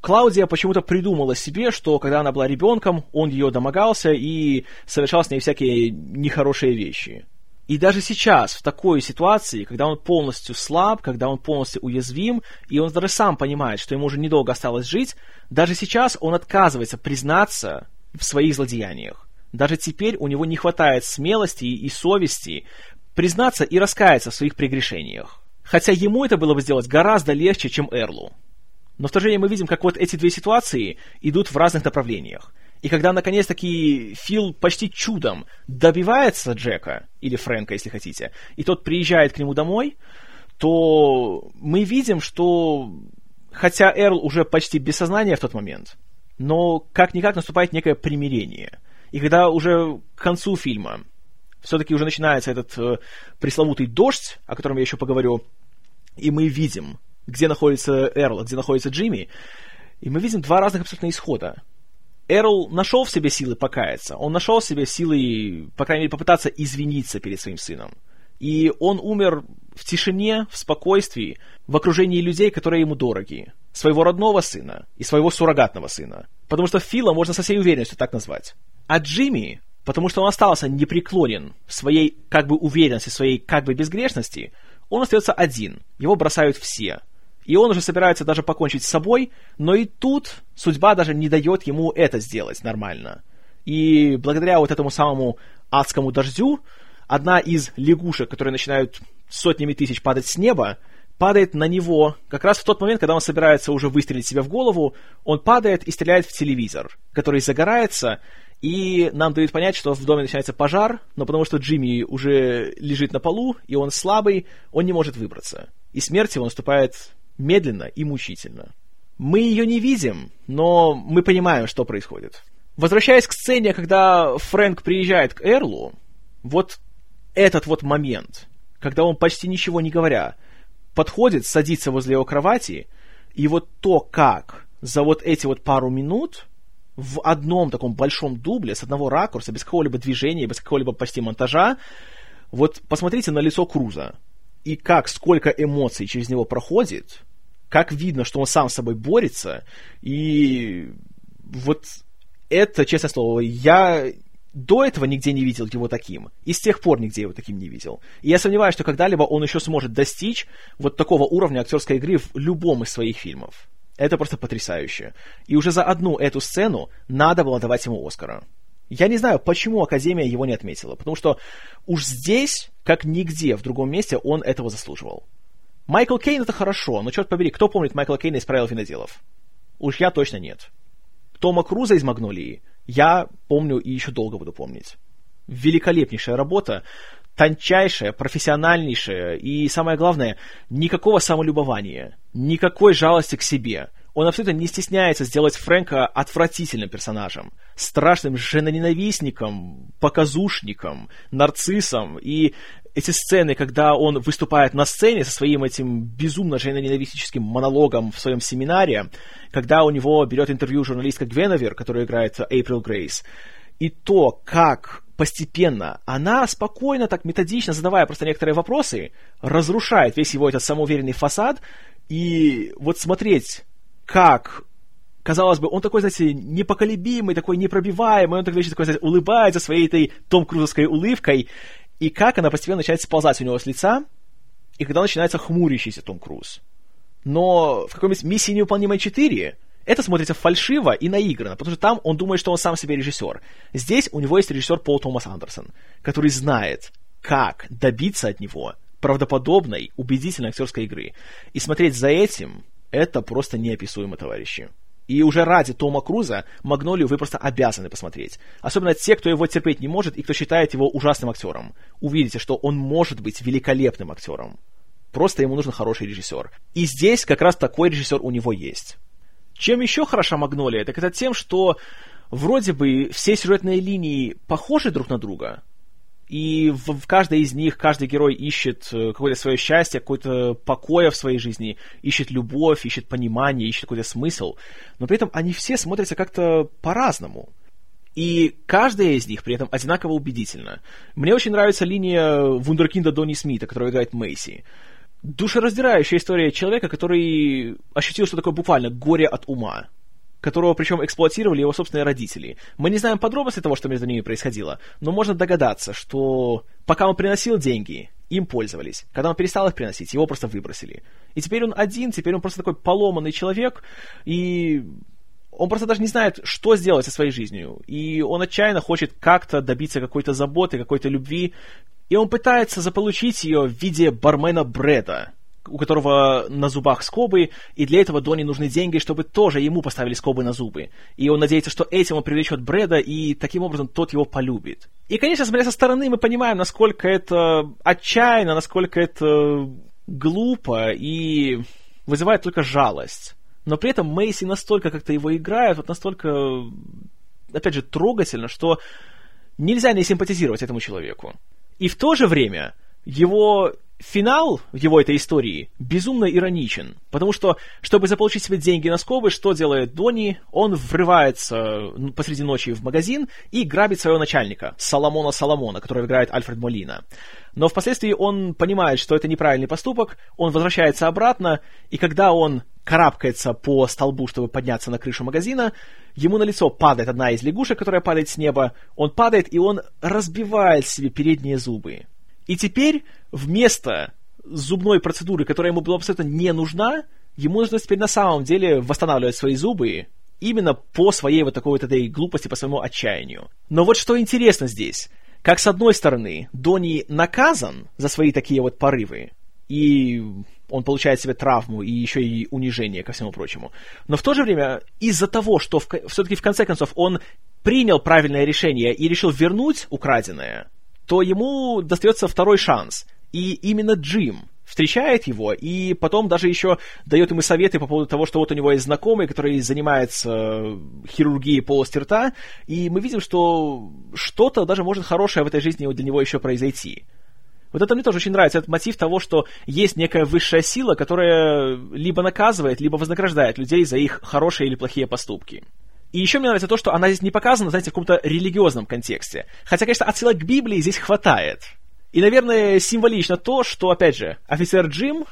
Клаудия почему-то придумала себе, что когда она была ребенком, он ее домогался и совершал с ней всякие нехорошие вещи. И даже сейчас, в такой ситуации, когда он полностью слаб, когда он полностью уязвим, и он даже сам понимает, что ему уже недолго осталось жить, даже сейчас он отказывается признаться в своих злодеяниях. Даже теперь у него не хватает смелости и совести признаться и раскаяться в своих прегрешениях. Хотя ему это было бы сделать гораздо легче, чем Эрлу. Но в то же время мы видим, как вот эти две ситуации идут в разных направлениях. И когда, наконец-таки, Фил почти чудом добивается Джека, или Фрэнка, если хотите, и тот приезжает к нему домой, то мы видим, что хотя Эрл уже почти без сознания в тот момент, но как-никак наступает некое примирение. И когда уже к концу фильма все-таки уже начинается этот э, пресловутый дождь, о котором я еще поговорю, и мы видим, где находится Эрл, где находится Джимми, и мы видим два разных абсолютно исхода. Эрл нашел в себе силы покаяться, он нашел в себе силы, по крайней мере, попытаться извиниться перед своим сыном. И он умер в тишине, в спокойствии, в окружении людей, которые ему дороги. Своего родного сына и своего суррогатного сына. Потому что Фила можно со всей уверенностью так назвать. А Джимми, потому что он остался непреклонен в своей как бы уверенности, своей как бы безгрешности, он остается один. Его бросают все и он уже собирается даже покончить с собой, но и тут судьба даже не дает ему это сделать нормально. И благодаря вот этому самому адскому дождю, одна из лягушек, которые начинают сотнями тысяч падать с неба, падает на него как раз в тот момент, когда он собирается уже выстрелить себе в голову, он падает и стреляет в телевизор, который загорается, и нам дают понять, что в доме начинается пожар, но потому что Джимми уже лежит на полу, и он слабый, он не может выбраться. И смерть его наступает медленно и мучительно. Мы ее не видим, но мы понимаем, что происходит. Возвращаясь к сцене, когда Фрэнк приезжает к Эрлу, вот этот вот момент, когда он почти ничего не говоря, подходит, садится возле его кровати, и вот то, как за вот эти вот пару минут в одном таком большом дубле, с одного ракурса, без какого-либо движения, без какого-либо почти монтажа, вот посмотрите на лицо Круза и как, сколько эмоций через него проходит, как видно, что он сам с собой борется, и вот это, честное слово, я до этого нигде не видел его таким, и с тех пор нигде его таким не видел. И я сомневаюсь, что когда-либо он еще сможет достичь вот такого уровня актерской игры в любом из своих фильмов. Это просто потрясающе. И уже за одну эту сцену надо было давать ему Оскара. Я не знаю, почему Академия его не отметила, потому что уж здесь, как нигде в другом месте, он этого заслуживал. Майкл Кейн это хорошо, но черт побери, кто помнит Майкла Кейна из правил виноделов? Уж я точно нет. Тома Круза из Магнолии я помню и еще долго буду помнить. Великолепнейшая работа, тончайшая, профессиональнейшая и, самое главное, никакого самолюбования, никакой жалости к себе. Он абсолютно не стесняется сделать Фрэнка отвратительным персонажем, страшным женоненавистником, показушником, нарциссом. И эти сцены, когда он выступает на сцене со своим этим безумно женоненавистическим монологом в своем семинаре, когда у него берет интервью журналистка Гвеновер, которая играет Эйприл Грейс, и то, как постепенно она спокойно, так методично, задавая просто некоторые вопросы, разрушает весь его этот самоуверенный фасад, и вот смотреть, как казалось бы, он такой, знаете, непоколебимый, такой непробиваемый, он такой, такой знаете, улыбается своей этой Том Крузовской улыбкой, и как она постепенно начинает сползать у него с лица, и когда начинается хмурящийся Том Круз. Но в какой-нибудь «Миссии невыполнимой 4» это смотрится фальшиво и наигранно, потому что там он думает, что он сам себе режиссер. Здесь у него есть режиссер Пол Томас Андерсон, который знает, как добиться от него правдоподобной, убедительной актерской игры. И смотреть за этим — это просто неописуемо, товарищи. И уже ради Тома Круза Магнолию вы просто обязаны посмотреть. Особенно те, кто его терпеть не может и кто считает его ужасным актером. Увидите, что он может быть великолепным актером. Просто ему нужен хороший режиссер. И здесь как раз такой режиссер у него есть. Чем еще хороша Магнолия, так это тем, что вроде бы все сюжетные линии похожи друг на друга, и в, в каждой из них каждый герой ищет э, какое-то свое счастье, какое-то покоя в своей жизни, ищет любовь, ищет понимание, ищет какой-то смысл. Но при этом они все смотрятся как-то по-разному. И каждая из них при этом одинаково убедительна. Мне очень нравится линия вундеркинда Донни Смита, которая играет Мэйси. Душераздирающая история человека, который ощутил, что такое буквально горе от ума которого причем эксплуатировали его собственные родители. Мы не знаем подробности того, что между ними происходило, но можно догадаться, что пока он приносил деньги, им пользовались. Когда он перестал их приносить, его просто выбросили. И теперь он один, теперь он просто такой поломанный человек, и он просто даже не знает, что сделать со своей жизнью. И он отчаянно хочет как-то добиться какой-то заботы, какой-то любви. И он пытается заполучить ее в виде бармена Брэда, у которого на зубах скобы, и для этого Донни нужны деньги, чтобы тоже ему поставили скобы на зубы. И он надеется, что этим он привлечет Брэда, и таким образом тот его полюбит. И, конечно, смотря со стороны, мы понимаем, насколько это отчаянно, насколько это глупо и вызывает только жалость. Но при этом Мейси настолько как-то его играет, вот настолько, опять же, трогательно, что нельзя не симпатизировать этому человеку. И в то же время его финал его этой истории безумно ироничен, потому что, чтобы заполучить себе деньги на скобы, что делает Донни? Он врывается посреди ночи в магазин и грабит своего начальника, Соломона Соломона, которого играет Альфред Молина. Но впоследствии он понимает, что это неправильный поступок, он возвращается обратно, и когда он карабкается по столбу, чтобы подняться на крышу магазина, ему на лицо падает одна из лягушек, которая падает с неба, он падает, и он разбивает себе передние зубы. И теперь вместо зубной процедуры, которая ему была абсолютно не нужна, ему нужно теперь на самом деле восстанавливать свои зубы именно по своей вот такой вот этой глупости, по своему отчаянию. Но вот что интересно здесь. Как с одной стороны, Донни наказан за свои такие вот порывы, и он получает себе травму и еще и унижение ко всему прочему. Но в то же время, из-за того, что в, все-таки в конце концов он принял правильное решение и решил вернуть украденное, то ему достается второй шанс. И именно Джим встречает его, и потом даже еще дает ему советы по поводу того, что вот у него есть знакомый, который занимается хирургией полости рта, и мы видим, что что-то даже может хорошее в этой жизни для него еще произойти. Вот это мне тоже очень нравится, этот мотив того, что есть некая высшая сила, которая либо наказывает, либо вознаграждает людей за их хорошие или плохие поступки. И еще мне нравится то, что она здесь не показана, знаете, в каком-то религиозном контексте. Хотя, конечно, отсылок к Библии здесь хватает. И, наверное, символично то, что, опять же, офицер Джим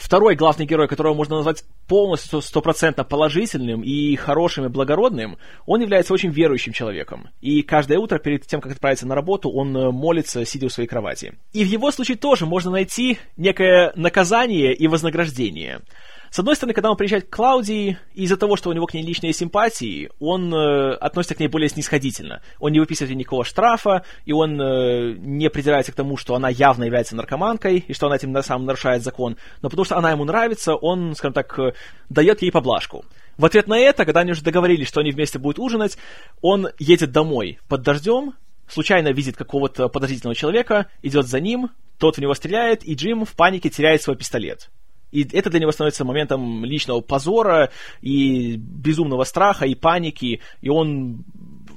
второй главный герой, которого можно назвать полностью стопроцентно положительным и хорошим и благородным, он является очень верующим человеком. И каждое утро перед тем, как отправиться на работу, он э, молится, сидя у своей кровати. И в его случае тоже можно найти некое наказание и вознаграждение. С одной стороны, когда он приезжает к Клаудии, из-за того, что у него к ней личные симпатии, он э, относится к ней более снисходительно. Он не выписывает ей никакого штрафа, и он э, не придирается к тому, что она явно является наркоманкой, и что она этим на самом нарушает закон. Но потому что она ему нравится, он, скажем так, э, дает ей поблажку. В ответ на это, когда они уже договорились, что они вместе будут ужинать, он едет домой под дождем, случайно видит какого-то подозрительного человека, идет за ним, тот в него стреляет, и Джим в панике теряет свой пистолет. И это для него становится моментом личного позора и безумного страха и паники, и он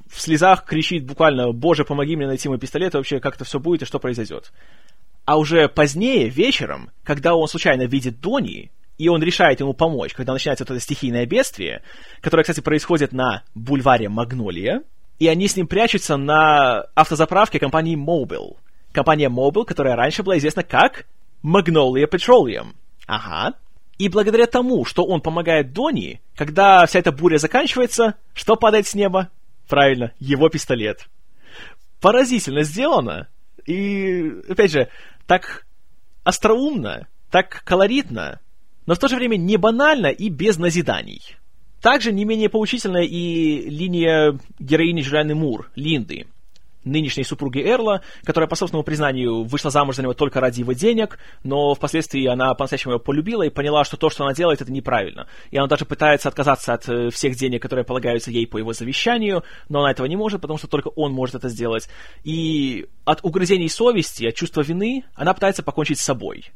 в слезах кричит буквально «Боже, помоги мне найти мой пистолет, и вообще как это все будет и что произойдет». А уже позднее, вечером, когда он случайно видит Дони, и он решает ему помочь, когда начинается вот это стихийное бедствие, которое, кстати, происходит на бульваре Магнолия, и они с ним прячутся на автозаправке компании Mobile. Компания Mobile, которая раньше была известна как Magnolia Petroleum. Ага. И благодаря тому, что он помогает Дони, когда вся эта буря заканчивается, что падает с неба? Правильно, его пистолет. Поразительно сделано. И, опять же, так остроумно, так колоритно, но в то же время не банально и без назиданий. Также не менее поучительная и линия героини Джулианы Мур, Линды, нынешней супруги Эрла, которая, по собственному признанию, вышла замуж за него только ради его денег, но впоследствии она по-настоящему его полюбила и поняла, что то, что она делает, это неправильно. И она даже пытается отказаться от э, всех денег, которые полагаются ей по его завещанию, но она этого не может, потому что только он может это сделать. И от угрызений совести, от чувства вины она пытается покончить с собой.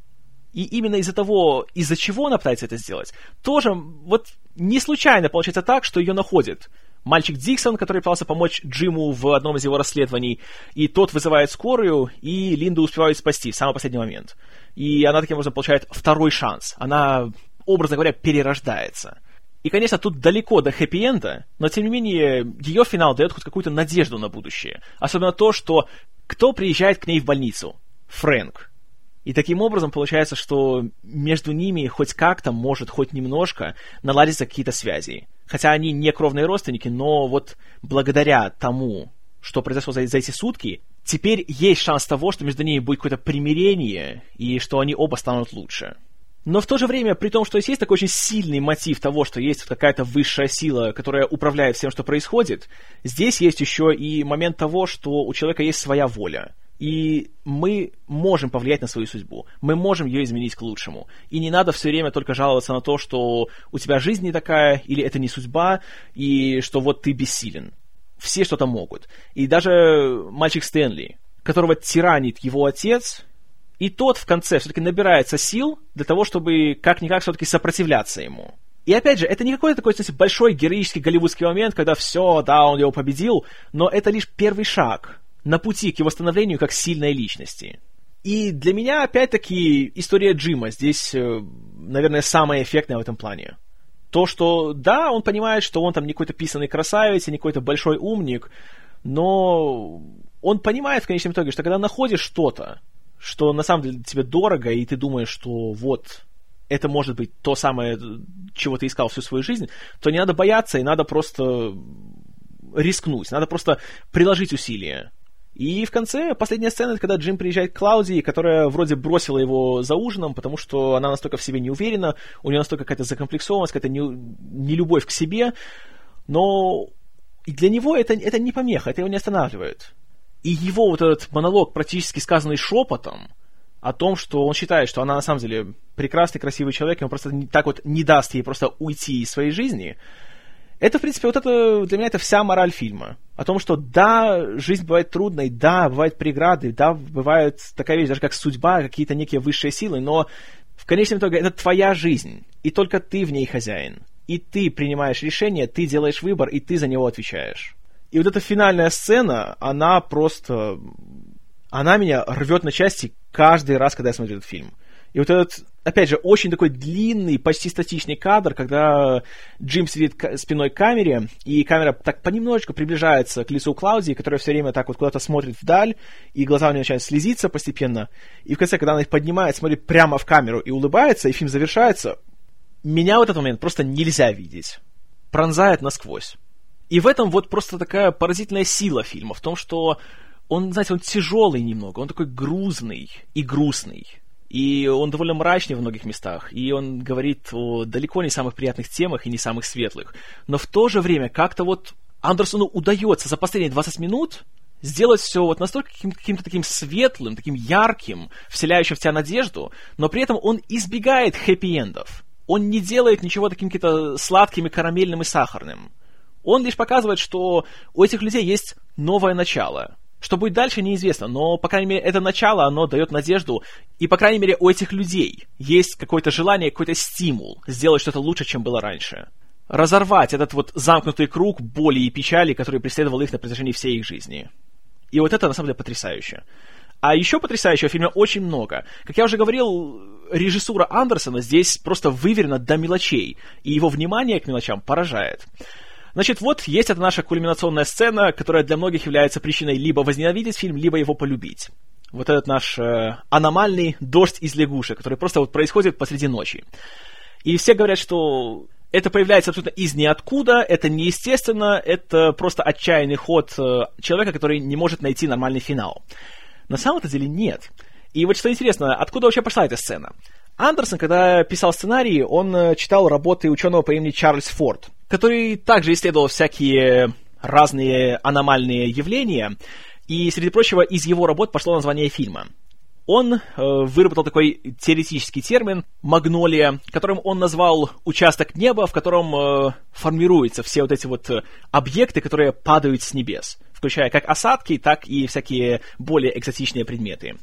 И именно из-за того, из-за чего она пытается это сделать, тоже вот не случайно получается так, что ее находит мальчик Диксон, который пытался помочь Джиму в одном из его расследований, и тот вызывает скорую, и Линду успевают спасти в самый последний момент. И она таким образом получает второй шанс. Она, образно говоря, перерождается. И, конечно, тут далеко до хэппи-энда, но, тем не менее, ее финал дает хоть какую-то надежду на будущее. Особенно то, что кто приезжает к ней в больницу? Фрэнк. И таким образом получается, что между ними хоть как-то может, хоть немножко наладиться какие-то связи. Хотя они не кровные родственники, но вот благодаря тому, что произошло за, за эти сутки, теперь есть шанс того, что между ними будет какое-то примирение, и что они оба станут лучше. Но в то же время, при том, что есть такой очень сильный мотив того, что есть какая-то высшая сила, которая управляет всем, что происходит, здесь есть еще и момент того, что у человека есть своя воля – и мы можем повлиять на свою судьбу. Мы можем ее изменить к лучшему. И не надо все время только жаловаться на то, что у тебя жизнь не такая, или это не судьба, и что вот ты бессилен. Все что-то могут. И даже мальчик Стэнли, которого тиранит его отец, и тот в конце все-таки набирается сил для того, чтобы как-никак все-таки сопротивляться ему. И опять же, это не какой-то такой, кстати, большой героический голливудский момент, когда все, да, он его победил, но это лишь первый шаг на пути к его становлению как сильной личности. И для меня, опять-таки, история Джима здесь, э, наверное, самая эффектная в этом плане. То, что, да, он понимает, что он там не какой-то писанный красавец, не какой-то большой умник, но он понимает в конечном итоге, что когда находишь что-то, что на самом деле тебе дорого, и ты думаешь, что вот, это может быть то самое, чего ты искал всю свою жизнь, то не надо бояться, и надо просто рискнуть, надо просто приложить усилия. И в конце, последняя сцена, это когда Джим приезжает к Клаудии, которая вроде бросила его за ужином, потому что она настолько в себе не уверена, у нее настолько какая-то закомплексованность, какая-то нелюбовь не к себе, но для него это, это не помеха, это его не останавливает. И его вот этот монолог, практически сказанный шепотом, о том, что он считает, что она на самом деле прекрасный, красивый человек, и он просто так вот не даст ей просто уйти из своей жизни, это, в принципе, вот это для меня это вся мораль фильма. О том, что да, жизнь бывает трудной, да, бывают преграды, да, бывает такая вещь, даже как судьба, какие-то некие высшие силы, но в конечном итоге это твоя жизнь, и только ты в ней хозяин. И ты принимаешь решение, ты делаешь выбор, и ты за него отвечаешь. И вот эта финальная сцена, она просто... Она меня рвет на части каждый раз, когда я смотрю этот фильм. И вот этот, опять же, очень такой длинный, почти статичный кадр, когда Джим сидит спиной к камере, и камера так понемножечку приближается к лицу Клаудии, которая все время так вот куда-то смотрит вдаль, и глаза у нее начинают слезиться постепенно. И в конце, когда она их поднимает, смотрит прямо в камеру и улыбается, и фильм завершается, меня в этот момент просто нельзя видеть. Пронзает насквозь. И в этом вот просто такая поразительная сила фильма, в том, что он, знаете, он тяжелый немного, он такой грузный и грустный. И он довольно мрачный в многих местах, и он говорит о далеко не самых приятных темах и не самых светлых. Но в то же время как-то вот Андерсону удается за последние 20 минут сделать все вот настолько каким- то таким светлым, таким ярким, вселяющим в тебя надежду, но при этом он избегает хэппи-эндов. Он не делает ничего таким каким-то сладким и карамельным и сахарным. Он лишь показывает, что у этих людей есть новое начало, что будет дальше, неизвестно, но, по крайней мере, это начало, оно дает надежду, и, по крайней мере, у этих людей есть какое-то желание, какой-то стимул сделать что-то лучше, чем было раньше. Разорвать этот вот замкнутый круг боли и печали, который преследовал их на протяжении всей их жизни. И вот это, на самом деле, потрясающе. А еще потрясающего фильма очень много. Как я уже говорил, режиссура Андерсона здесь просто выверена до мелочей, и его внимание к мелочам поражает. Значит, вот есть эта наша кульминационная сцена, которая для многих является причиной либо возненавидеть фильм, либо его полюбить. Вот этот наш э, аномальный дождь из лягушек, который просто вот происходит посреди ночи. И все говорят, что это появляется абсолютно из ниоткуда, это неестественно, это просто отчаянный ход э, человека, который не может найти нормальный финал. На самом-то деле нет. И вот что интересно, откуда вообще пошла эта сцена? Андерсон, когда писал сценарий, он э, читал работы ученого по имени Чарльз Форд который также исследовал всякие разные аномальные явления, и, среди прочего, из его работ пошло название фильма. Он э, выработал такой теоретический термин «магнолия», которым он назвал участок неба, в котором э, формируются все вот эти вот объекты, которые падают с небес, включая как осадки, так и всякие более экзотичные предметы.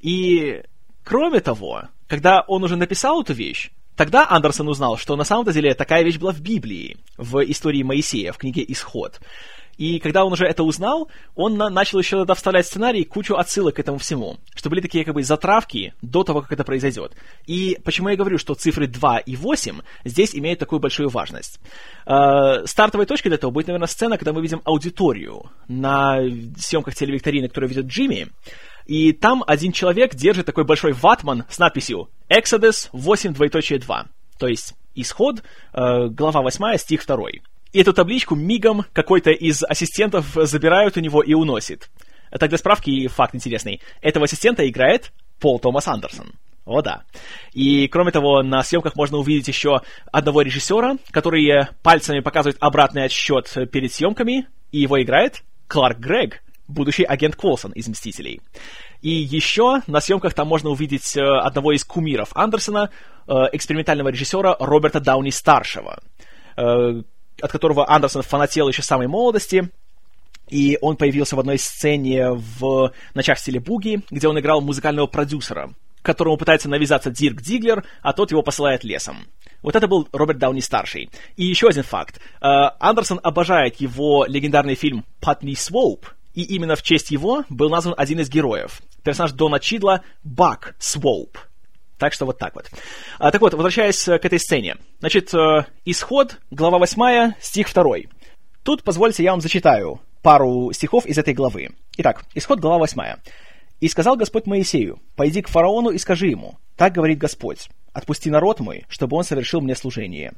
И, кроме того, когда он уже написал эту вещь, Тогда Андерсон узнал, что на самом деле такая вещь была в Библии, в истории Моисея, в книге «Исход». И когда он уже это узнал, он на- начал еще тогда вставлять в сценарий кучу отсылок к этому всему, что были такие как бы затравки до того, как это произойдет. И почему я говорю, что цифры 2 и 8 здесь имеют такую большую важность? Э, стартовой точкой для этого будет, наверное, сцена, когда мы видим аудиторию на съемках телевикторины, которую ведет Джимми, и там один человек держит такой большой ватман с надписью Exodus 8 двоеточие 2. То есть исход, э, глава 8, стих 2. И эту табличку мигом какой-то из ассистентов забирают у него и уносит. Так для справки и факт интересный. Этого ассистента играет Пол Томас Андерсон. О да. И кроме того, на съемках можно увидеть еще одного режиссера, который пальцами показывает обратный отсчет перед съемками, и его играет Кларк Грег, будущий агент Колсон из «Мстителей». И еще на съемках там можно увидеть э, одного из кумиров Андерсона, э, экспериментального режиссера Роберта Дауни-старшего, э, от которого Андерсон фанател еще с самой молодости, и он появился в одной сцене в «Ночах в стиле буги», где он играл музыкального продюсера, которому пытается навязаться Дирк Диглер, а тот его посылает лесом. Вот это был Роберт Дауни-старший. И еще один факт. Андерсон обожает его легендарный фильм «Патни Своуп», и именно в честь его был назван один из героев. Персонаж Дона Чидла Бак Своуп. Так что вот так вот. А, так вот, возвращаясь э, к этой сцене. Значит, э, исход, глава 8, стих 2. Тут, позвольте, я вам зачитаю пару стихов из этой главы. Итак, исход, глава 8. «И сказал Господь Моисею, пойди к фараону и скажи ему, так говорит Господь, отпусти народ мой, чтобы он совершил мне служение.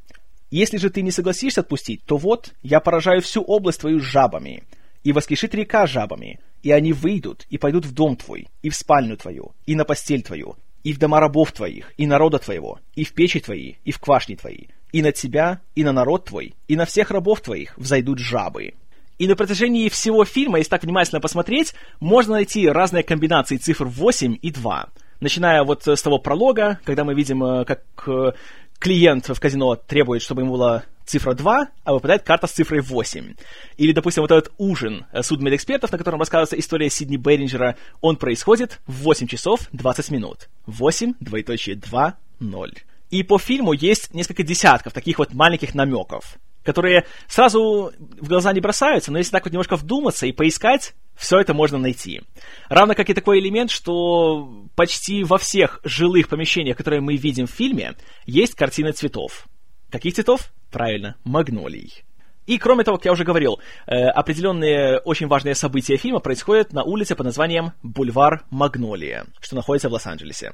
Если же ты не согласишься отпустить, то вот, я поражаю всю область твою жабами, и воскрешит река жабами, и они выйдут и пойдут в дом твой, и в спальню твою, и на постель твою, и в дома рабов твоих, и народа твоего, и в печи твои, и в квашни твои, и на тебя, и на народ твой, и на всех рабов твоих взойдут жабы. И на протяжении всего фильма, если так внимательно посмотреть, можно найти разные комбинации цифр 8 и 2. Начиная вот с того пролога, когда мы видим, э, как э, клиент в казино требует, чтобы ему была цифра 2, а выпадает карта с цифрой 8. Или, допустим, вот этот ужин э, судмедэкспертов, на котором рассказывается история Сидни Беринджера, он происходит в 8 часов 20 минут. 8, двоеточие 2, 0. И по фильму есть несколько десятков таких вот маленьких намеков, которые сразу в глаза не бросаются, но если так вот немножко вдуматься и поискать, все это можно найти. Равно как и такой элемент, что почти во всех жилых помещениях, которые мы видим в фильме, есть картины цветов. Каких цветов? Правильно, магнолий. И кроме того, как я уже говорил, э, определенные очень важные события фильма происходят на улице под названием Бульвар Магнолия, что находится в Лос-Анджелесе.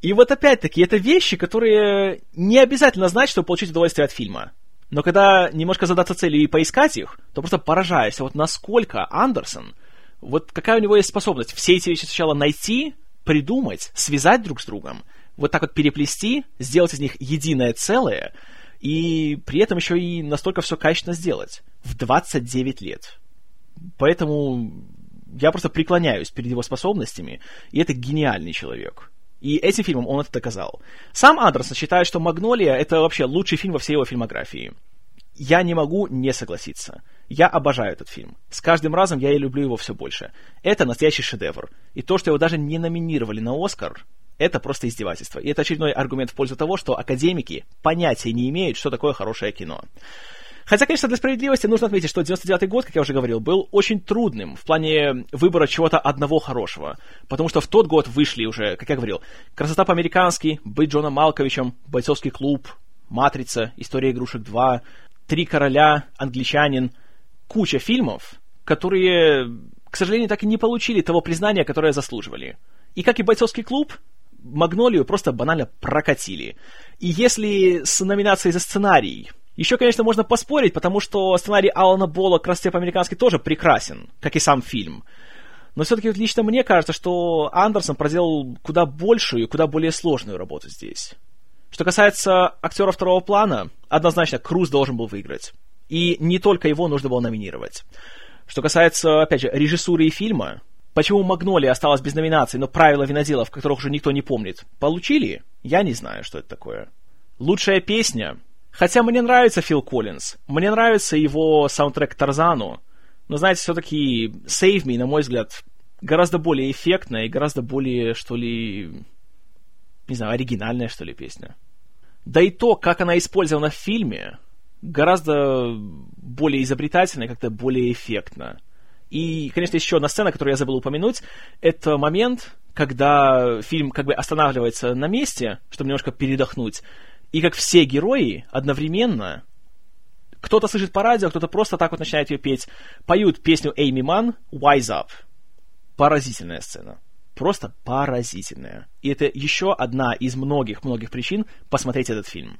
И вот опять-таки, это вещи, которые не обязательно знать, чтобы получить удовольствие от фильма. Но когда немножко задаться целью и поискать их, то просто поражаешься, вот насколько Андерсон, вот какая у него есть способность все эти вещи сначала найти, придумать, связать друг с другом, вот так вот переплести, сделать из них единое целое, и при этом еще и настолько все качественно сделать. В 29 лет. Поэтому я просто преклоняюсь перед его способностями, и это гениальный человек. И этим фильмом он это доказал. Сам Андерсон считает, что «Магнолия» — это вообще лучший фильм во всей его фильмографии. Я не могу не согласиться. Я обожаю этот фильм. С каждым разом я и люблю его все больше. Это настоящий шедевр. И то, что его даже не номинировали на «Оскар», это просто издевательство. И это очередной аргумент в пользу того, что академики понятия не имеют, что такое хорошее кино. Хотя, конечно, для справедливости нужно отметить, что 99-й год, как я уже говорил, был очень трудным в плане выбора чего-то одного хорошего. Потому что в тот год вышли уже, как я говорил, «Красота по-американски», «Быть Джоном Малковичем», «Бойцовский клуб», «Матрица», «История игрушек 2», «Три короля», «Англичанин», куча фильмов, которые, к сожалению, так и не получили того признания, которое заслуживали. И как и «Бойцовский клуб», Магнолию просто банально прокатили. И если с номинацией за сценарий еще, конечно, можно поспорить, потому что сценарий Алана Бола «Красоте по-американски» тоже прекрасен, как и сам фильм. Но все-таки вот лично мне кажется, что Андерсон проделал куда большую и куда более сложную работу здесь. Что касается актера второго плана, однозначно Круз должен был выиграть. И не только его нужно было номинировать. Что касается, опять же, режиссуры и фильма, почему «Магнолия» осталась без номинаций, но «Правила виноделов», которых уже никто не помнит, получили? Я не знаю, что это такое. Лучшая песня Хотя мне нравится Фил Коллинз, мне нравится его саундтрек Тарзану, но, знаете, все-таки Save Me, на мой взгляд, гораздо более эффектная и гораздо более, что ли, не знаю, оригинальная, что ли, песня. Да и то, как она использована в фильме, гораздо более изобретательно как-то более эффектно. И, конечно, еще одна сцена, которую я забыл упомянуть, это момент, когда фильм как бы останавливается на месте, чтобы немножко передохнуть, и как все герои одновременно, кто-то слышит по радио, кто-то просто так вот начинает ее петь, поют песню Эйми Ман «Wise Up». Поразительная сцена. Просто поразительная. И это еще одна из многих-многих причин посмотреть этот фильм.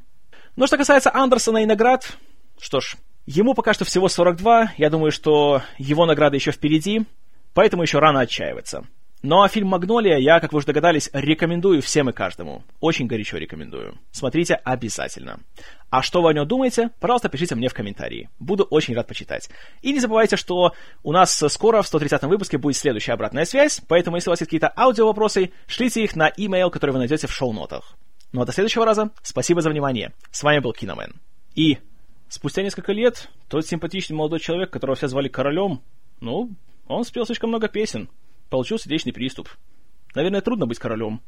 Но что касается Андерсона и наград, что ж, ему пока что всего 42, я думаю, что его награда еще впереди, поэтому еще рано отчаиваться. Ну а фильм «Магнолия» я, как вы уже догадались, рекомендую всем и каждому. Очень горячо рекомендую. Смотрите обязательно. А что вы о нем думаете, пожалуйста, пишите мне в комментарии. Буду очень рад почитать. И не забывайте, что у нас скоро в 130-м выпуске будет следующая обратная связь, поэтому если у вас есть какие-то аудио-вопросы, шлите их на имейл, который вы найдете в шоу-нотах. Ну а до следующего раза, спасибо за внимание. С вами был Киномен. И спустя несколько лет тот симпатичный молодой человек, которого все звали королем, ну, он спел слишком много песен, получил сердечный приступ. Наверное, трудно быть королем.